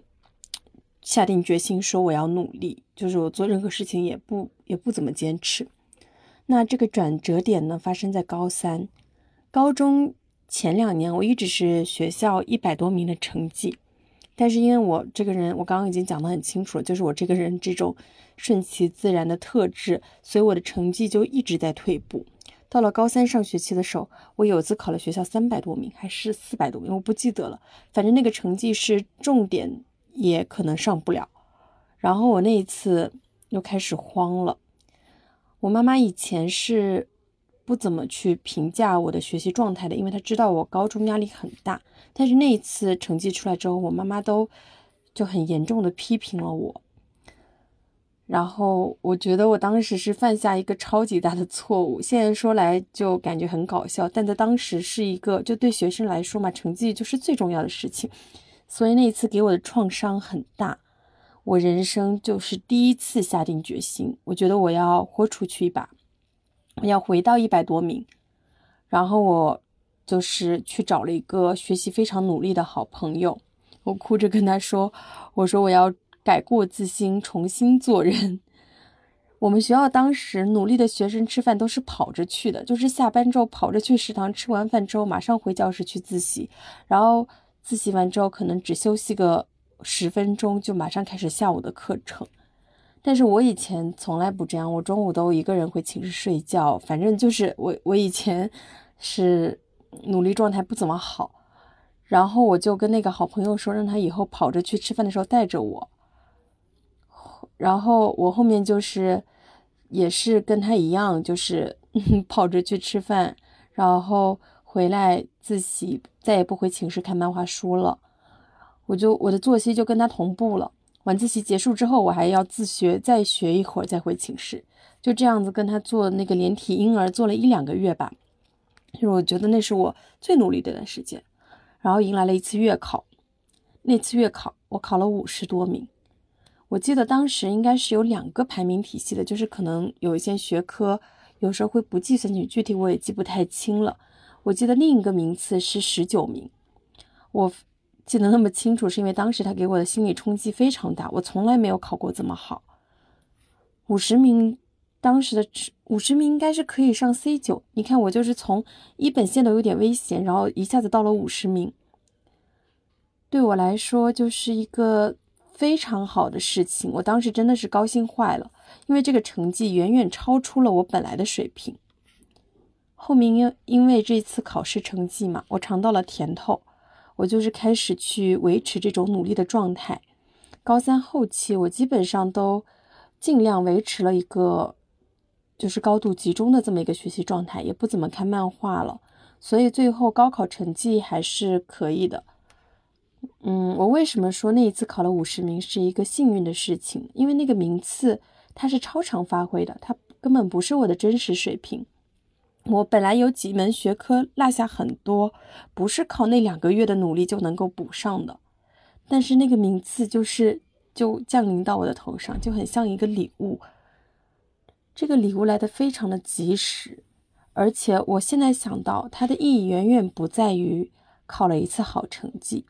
下定决心说我要努力，就是我做任何事情也不也不怎么坚持。那这个转折点呢，发生在高三，高中。前两年我一直是学校一百多名的成绩，但是因为我这个人，我刚刚已经讲得很清楚了，就是我这个人这种顺其自然的特质，所以我的成绩就一直在退步。到了高三上学期的时候，我有次考了学校三百多名还是四百多名，我不记得了，反正那个成绩是重点也可能上不了。然后我那一次又开始慌了。我妈妈以前是。不怎么去评价我的学习状态的，因为她知道我高中压力很大。但是那一次成绩出来之后，我妈妈都就很严重的批评了我。然后我觉得我当时是犯下一个超级大的错误，现在说来就感觉很搞笑，但在当时是一个就对学生来说嘛，成绩就是最重要的事情。所以那一次给我的创伤很大，我人生就是第一次下定决心，我觉得我要豁出去一把。我要回到一百多名，然后我就是去找了一个学习非常努力的好朋友，我哭着跟他说：“我说我要改过自新，重新做人。”我们学校当时努力的学生吃饭都是跑着去的，就是下班之后跑着去食堂，吃完饭之后马上回教室去自习，然后自习完之后可能只休息个十分钟，就马上开始下午的课程。但是我以前从来不这样，我中午都一个人回寝室睡觉。反正就是我，我以前是努力状态不怎么好，然后我就跟那个好朋友说，让他以后跑着去吃饭的时候带着我。然后我后面就是也是跟他一样，就是 跑着去吃饭，然后回来自习，再也不回寝室看漫画书了。我就我的作息就跟他同步了。晚自习结束之后，我还要自学，再学一会儿，再回寝室。就这样子跟他做那个连体婴儿，做了一两个月吧。就是我觉得那是我最努力的一段时间。然后迎来了一次月考，那次月考我考了五十多名。我记得当时应该是有两个排名体系的，就是可能有一些学科有时候会不计算进去，具体我也记不太清了。我记得另一个名次是十九名，我。记得那么清楚，是因为当时他给我的心理冲击非常大。我从来没有考过这么好，五十名，当时的五十名应该是可以上 C 九。你看，我就是从一本线都有点危险，然后一下子到了五十名，对我来说就是一个非常好的事情。我当时真的是高兴坏了，因为这个成绩远远超出了我本来的水平。后面因因为这次考试成绩嘛，我尝到了甜头。我就是开始去维持这种努力的状态。高三后期，我基本上都尽量维持了一个就是高度集中的这么一个学习状态，也不怎么看漫画了。所以最后高考成绩还是可以的。嗯，我为什么说那一次考了五十名是一个幸运的事情？因为那个名次它是超常发挥的，它根本不是我的真实水平。我本来有几门学科落下很多，不是靠那两个月的努力就能够补上的，但是那个名次就是就降临到我的头上，就很像一个礼物。这个礼物来的非常的及时，而且我现在想到它的意义远远不在于考了一次好成绩，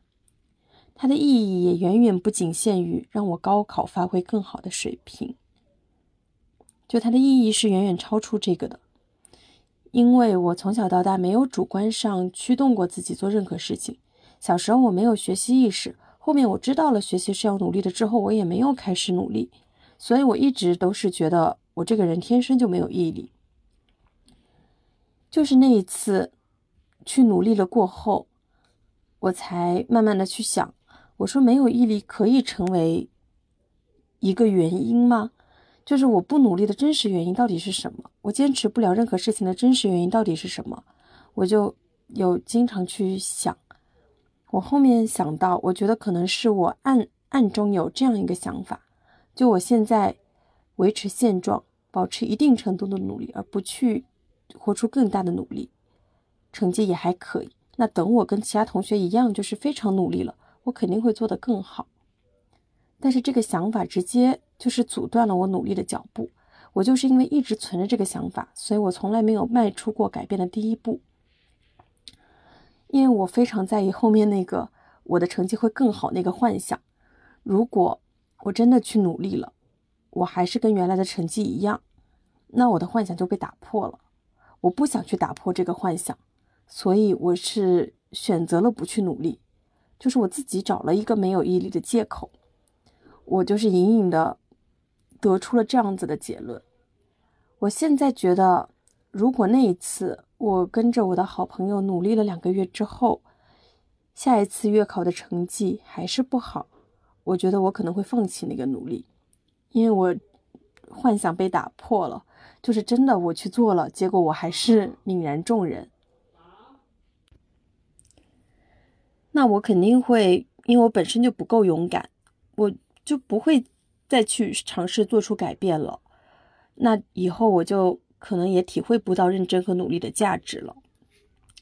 它的意义也远远不仅限于让我高考发挥更好的水平，就它的意义是远远超出这个的。因为我从小到大没有主观上驱动过自己做任何事情，小时候我没有学习意识，后面我知道了学习是要努力的之后，我也没有开始努力，所以我一直都是觉得我这个人天生就没有毅力。就是那一次去努力了过后，我才慢慢的去想，我说没有毅力可以成为一个原因吗？就是我不努力的真实原因到底是什么？我坚持不了任何事情的真实原因到底是什么？我就有经常去想。我后面想到，我觉得可能是我暗暗中有这样一个想法，就我现在维持现状，保持一定程度的努力，而不去活出更大的努力，成绩也还可以。那等我跟其他同学一样，就是非常努力了，我肯定会做得更好。但是这个想法直接。就是阻断了我努力的脚步。我就是因为一直存着这个想法，所以我从来没有迈出过改变的第一步。因为我非常在意后面那个我的成绩会更好那个幻想。如果我真的去努力了，我还是跟原来的成绩一样，那我的幻想就被打破了。我不想去打破这个幻想，所以我是选择了不去努力，就是我自己找了一个没有毅力的借口。我就是隐隐的。得出了这样子的结论。我现在觉得，如果那一次我跟着我的好朋友努力了两个月之后，下一次月考的成绩还是不好，我觉得我可能会放弃那个努力，因为我幻想被打破了，就是真的我去做了，结果我还是泯然众人。那我肯定会，因为我本身就不够勇敢，我就不会。再去尝试做出改变了，那以后我就可能也体会不到认真和努力的价值了。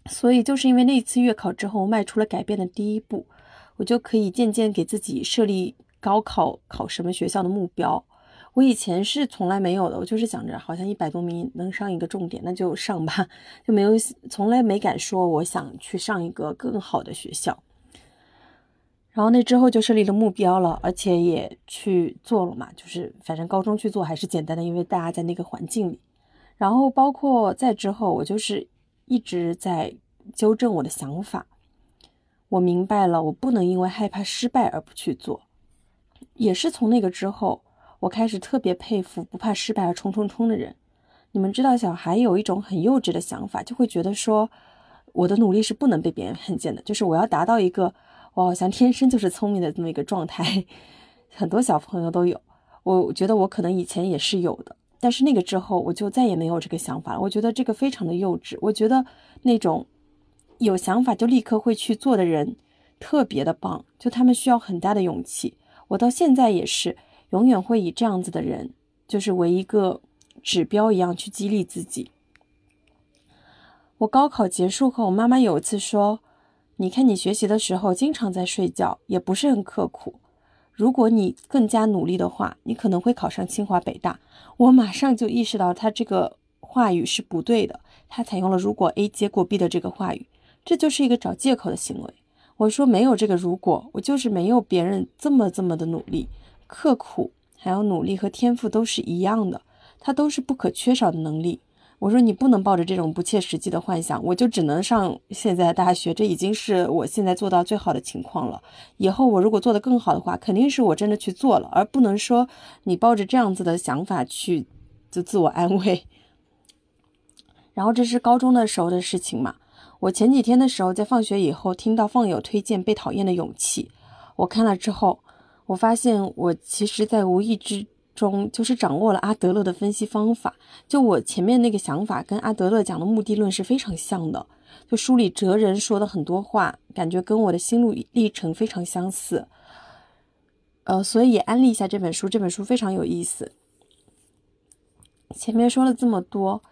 所以就是因为那一次月考之后，迈出了改变的第一步，我就可以渐渐给自己设立高考考什么学校的目标。我以前是从来没有的，我就是想着好像一百多名能上一个重点，那就上吧，就没有从来没敢说我想去上一个更好的学校。然后那之后就设立了目标了，而且也去做了嘛，就是反正高中去做还是简单的，因为大家在那个环境里。然后包括在之后，我就是一直在纠正我的想法。我明白了，我不能因为害怕失败而不去做。也是从那个之后，我开始特别佩服不怕失败而冲冲冲的人。你们知道，小孩有一种很幼稚的想法，就会觉得说，我的努力是不能被别人看见的，就是我要达到一个。我好像天生就是聪明的这么一个状态，很多小朋友都有。我觉得我可能以前也是有的，但是那个之后我就再也没有这个想法了。我觉得这个非常的幼稚。我觉得那种有想法就立刻会去做的人特别的棒，就他们需要很大的勇气。我到现在也是永远会以这样子的人，就是为一个指标一样去激励自己。我高考结束后，我妈妈有一次说。你看，你学习的时候经常在睡觉，也不是很刻苦。如果你更加努力的话，你可能会考上清华北大。我马上就意识到他这个话语是不对的，他采用了“如果 A 结果 B” 的这个话语，这就是一个找借口的行为。我说没有这个如果，我就是没有别人这么这么的努力、刻苦，还有努力和天赋都是一样的，它都是不可缺少的能力。我说你不能抱着这种不切实际的幻想，我就只能上现在的大学，这已经是我现在做到最好的情况了。以后我如果做得更好的话，肯定是我真的去做了，而不能说你抱着这样子的想法去就自我安慰。然后这是高中的时候的事情嘛？我前几天的时候在放学以后听到放友推荐《被讨厌的勇气》，我看了之后，我发现我其实在无意之。中就是掌握了阿德勒的分析方法，就我前面那个想法跟阿德勒讲的目的论是非常像的，就书里哲人说的很多话，感觉跟我的心路历程非常相似。呃，所以也安利一下这本书，这本书非常有意思。前面说了这么多，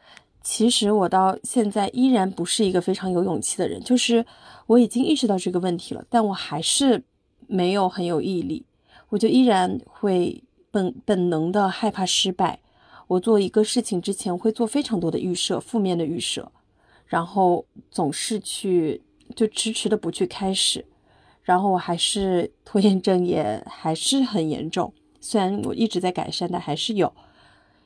其实我到现在依然不是一个非常有勇气的人，就是我已经意识到这个问题了，但我还是没有很有毅力，我就依然会。本本能的害怕失败，我做一个事情之前会做非常多的预设，负面的预设，然后总是去就迟迟的不去开始，然后我还是拖延症也还是很严重，虽然我一直在改善，但还是有，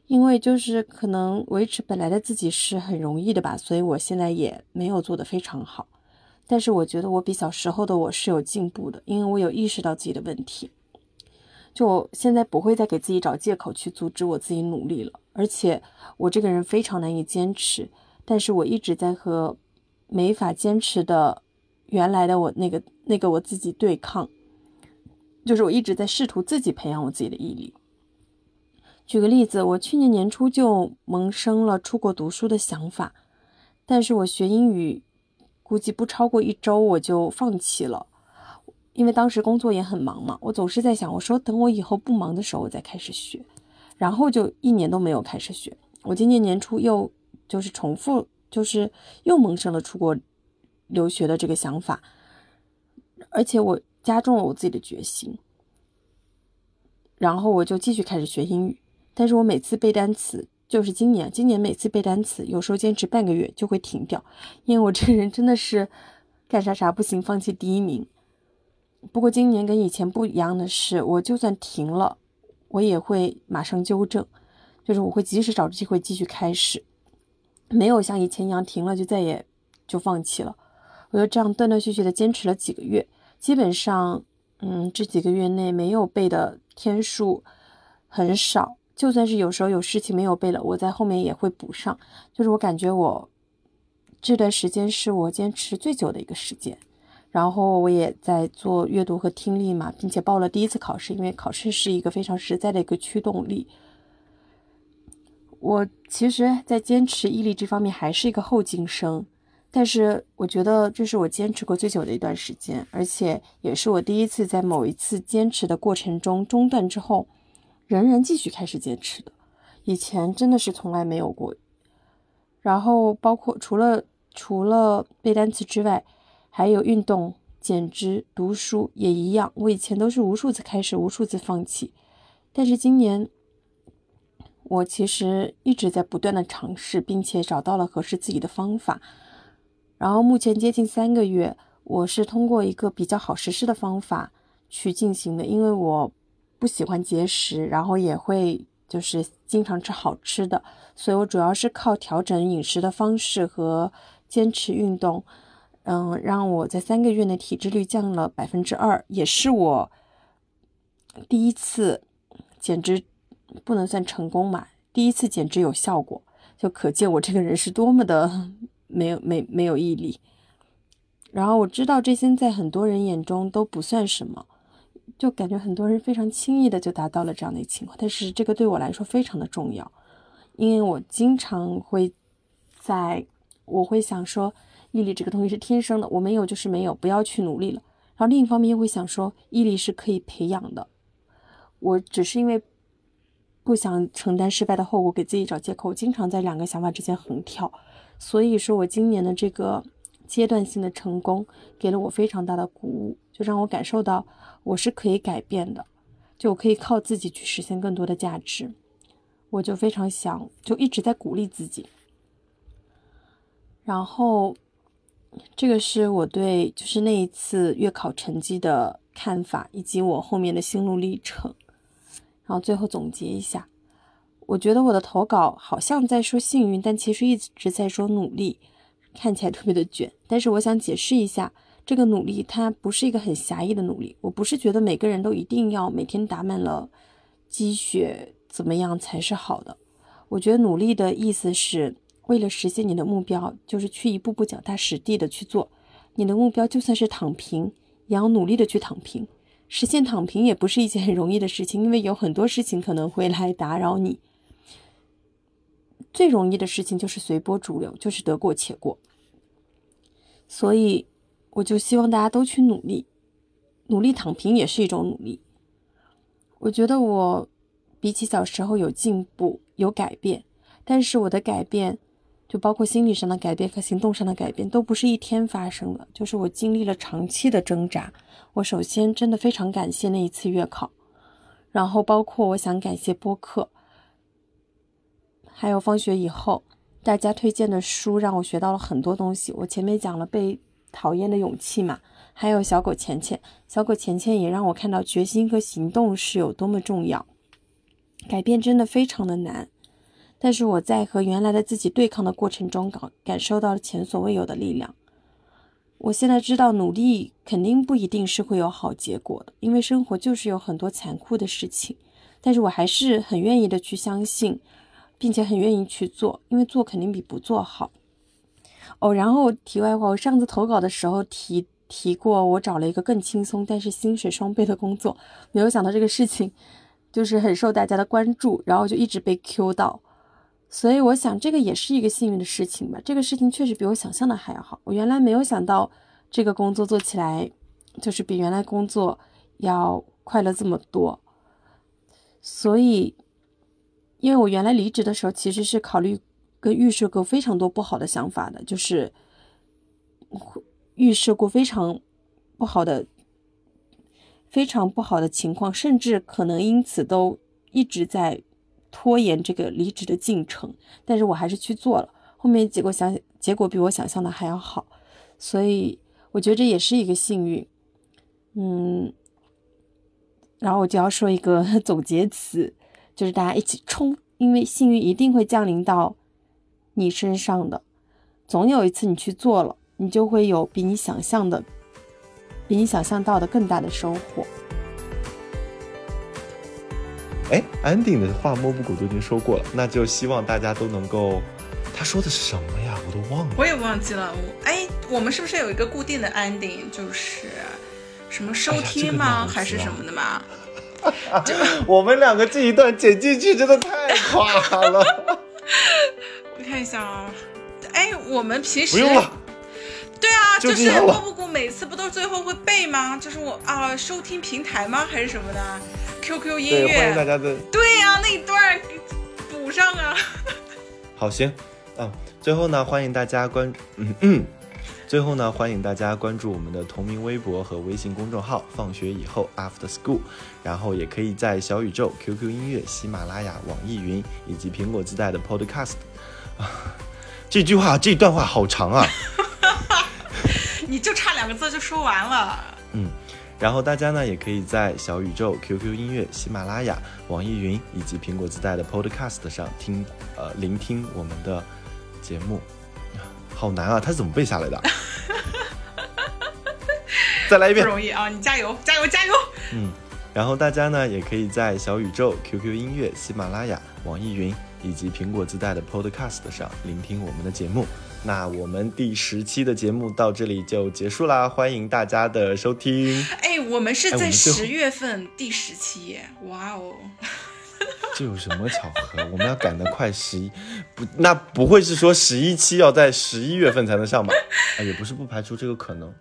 因为就是可能维持本来的自己是很容易的吧，所以我现在也没有做得非常好，但是我觉得我比小时候的我是有进步的，因为我有意识到自己的问题。就现在不会再给自己找借口去阻止我自己努力了。而且我这个人非常难以坚持，但是我一直在和没法坚持的原来的我那个那个我自己对抗，就是我一直在试图自己培养我自己的毅力。举个例子，我去年年初就萌生了出国读书的想法，但是我学英语估计不超过一周我就放弃了。因为当时工作也很忙嘛，我总是在想，我说等我以后不忙的时候我再开始学，然后就一年都没有开始学。我今年年初又就是重复，就是又萌生了出国留学的这个想法，而且我加重了我自己的决心，然后我就继续开始学英语。但是我每次背单词，就是今年，今年每次背单词，有时候坚持半个月就会停掉，因为我这个人真的是干啥啥不行，放弃第一名。不过今年跟以前不一样的是，我就算停了，我也会马上纠正，就是我会及时找机会继续开始，没有像以前一样停了就再也就放弃了。我就这样断断续续的坚持了几个月，基本上，嗯，这几个月内没有背的天数很少，就算是有时候有事情没有背了，我在后面也会补上。就是我感觉我这段时间是我坚持最久的一个时间。然后我也在做阅读和听力嘛，并且报了第一次考试，因为考试是一个非常实在的一个驱动力。我其实，在坚持毅力这方面还是一个后进生，但是我觉得这是我坚持过最久的一段时间，而且也是我第一次在某一次坚持的过程中中断之后，仍然继续开始坚持的。以前真的是从来没有过。然后包括除了除了背单词之外。还有运动、减脂、读书也一样。我以前都是无数次开始，无数次放弃，但是今年，我其实一直在不断的尝试，并且找到了合适自己的方法。然后目前接近三个月，我是通过一个比较好实施的方法去进行的。因为我不喜欢节食，然后也会就是经常吃好吃的，所以我主要是靠调整饮食的方式和坚持运动。嗯，让我在三个月内体脂率降了百分之二，也是我第一次减脂，不能算成功嘛，第一次减脂有效果，就可见我这个人是多么的没有没没有毅力。然后我知道这些在很多人眼中都不算什么，就感觉很多人非常轻易的就达到了这样的情况，但是这个对我来说非常的重要，因为我经常会在，我会想说。毅力这个东西是天生的，我没有就是没有，不要去努力了。然后另一方面又会想说，毅力是可以培养的。我只是因为不想承担失败的后果，给自己找借口，经常在两个想法之间横跳。所以说我今年的这个阶段性的成功，给了我非常大的鼓舞，就让我感受到我是可以改变的，就我可以靠自己去实现更多的价值。我就非常想，就一直在鼓励自己，然后。这个是我对就是那一次月考成绩的看法，以及我后面的心路历程。然后最后总结一下，我觉得我的投稿好像在说幸运，但其实一直在说努力，看起来特别的卷。但是我想解释一下，这个努力它不是一个很狭义的努力。我不是觉得每个人都一定要每天打满了积雪怎么样才是好的。我觉得努力的意思是。为了实现你的目标，就是去一步步脚踏实地的去做。你的目标就算是躺平，也要努力的去躺平。实现躺平也不是一件很容易的事情，因为有很多事情可能会来打扰你。最容易的事情就是随波逐流，就是得过且过。所以，我就希望大家都去努力，努力躺平也是一种努力。我觉得我比起小时候有进步，有改变，但是我的改变。就包括心理上的改变和行动上的改变，都不是一天发生的，就是我经历了长期的挣扎。我首先真的非常感谢那一次月考，然后包括我想感谢播客，还有放学以后大家推荐的书，让我学到了很多东西。我前面讲了被讨厌的勇气嘛，还有小狗钱钱，小狗钱钱也让我看到决心和行动是有多么重要，改变真的非常的难。但是我在和原来的自己对抗的过程中，感感受到了前所未有的力量。我现在知道努力肯定不一定是会有好结果的，因为生活就是有很多残酷的事情。但是我还是很愿意的去相信，并且很愿意去做，因为做肯定比不做好。哦，然后题外话，我上次投稿的时候提提过，我找了一个更轻松但是薪水双倍的工作，没有想到这个事情就是很受大家的关注，然后就一直被 Q 到，所以我想这个也是一个幸运的事情吧。这个事情确实比我想象的还要好，我原来没有想到这个工作做起来就是比原来工作要快乐这么多，所以因为我原来离职的时候其实是考虑。跟预设过非常多不好的想法的，就是预设过非常不好的、非常不好的情况，甚至可能因此都一直在拖延这个离职的进程。但是我还是去做了，后面结果想结果比我想象的还要好，所以我觉得这也是一个幸运。嗯，然后我就要说一个 总结词，就是大家一起冲，因为幸运一定会降临到。你身上的，总有一次你去做了，你就会有比你想象的、比你想象到的更大的收获。哎，安定的话摸不谷都已经说过了，那就希望大家都能够。他说的是什么呀？我都忘了。我也忘记了。我哎，我们是不是有一个固定的 ending，就是什么收听吗？还是什么的吗？我们两个这一段剪进去真的太垮了。我看一下啊，哎，我们平时不用了。对啊，就是波波谷每次不都最后会背吗？就是我啊，收听平台吗？还是什么的？QQ 音乐。欢迎大家的。对呀，那一段补上啊。好，行，嗯，最后呢，欢迎大家关，嗯嗯，最后呢，欢迎大家关注我们的同名微博和微信公众号“放学以后 After School”，然后也可以在小宇宙、QQ 音乐、喜马拉雅、网易云以及苹果自带的 Podcast。啊这句话这段话好长啊！你就差两个字就说完了。嗯，然后大家呢也可以在小宇宙、QQ 音乐、喜马拉雅、网易云以及苹果自带的 Podcast 上听呃聆听我们的节目。好难啊，他是怎么背下来的？再来一遍。不容易啊，你加油加油加油！嗯，然后大家呢也可以在小宇宙、QQ 音乐、喜马拉雅、网易云。以及苹果自带的 Podcast 上聆听我们的节目。那我们第十期的节目到这里就结束啦，欢迎大家的收听。哎，我们是在十月份第十期耶！哇哦，这有什么巧合？我们要赶得快，十一不，那不会是说十一期要在十一月份才能上吧？啊，也不是不排除这个可能。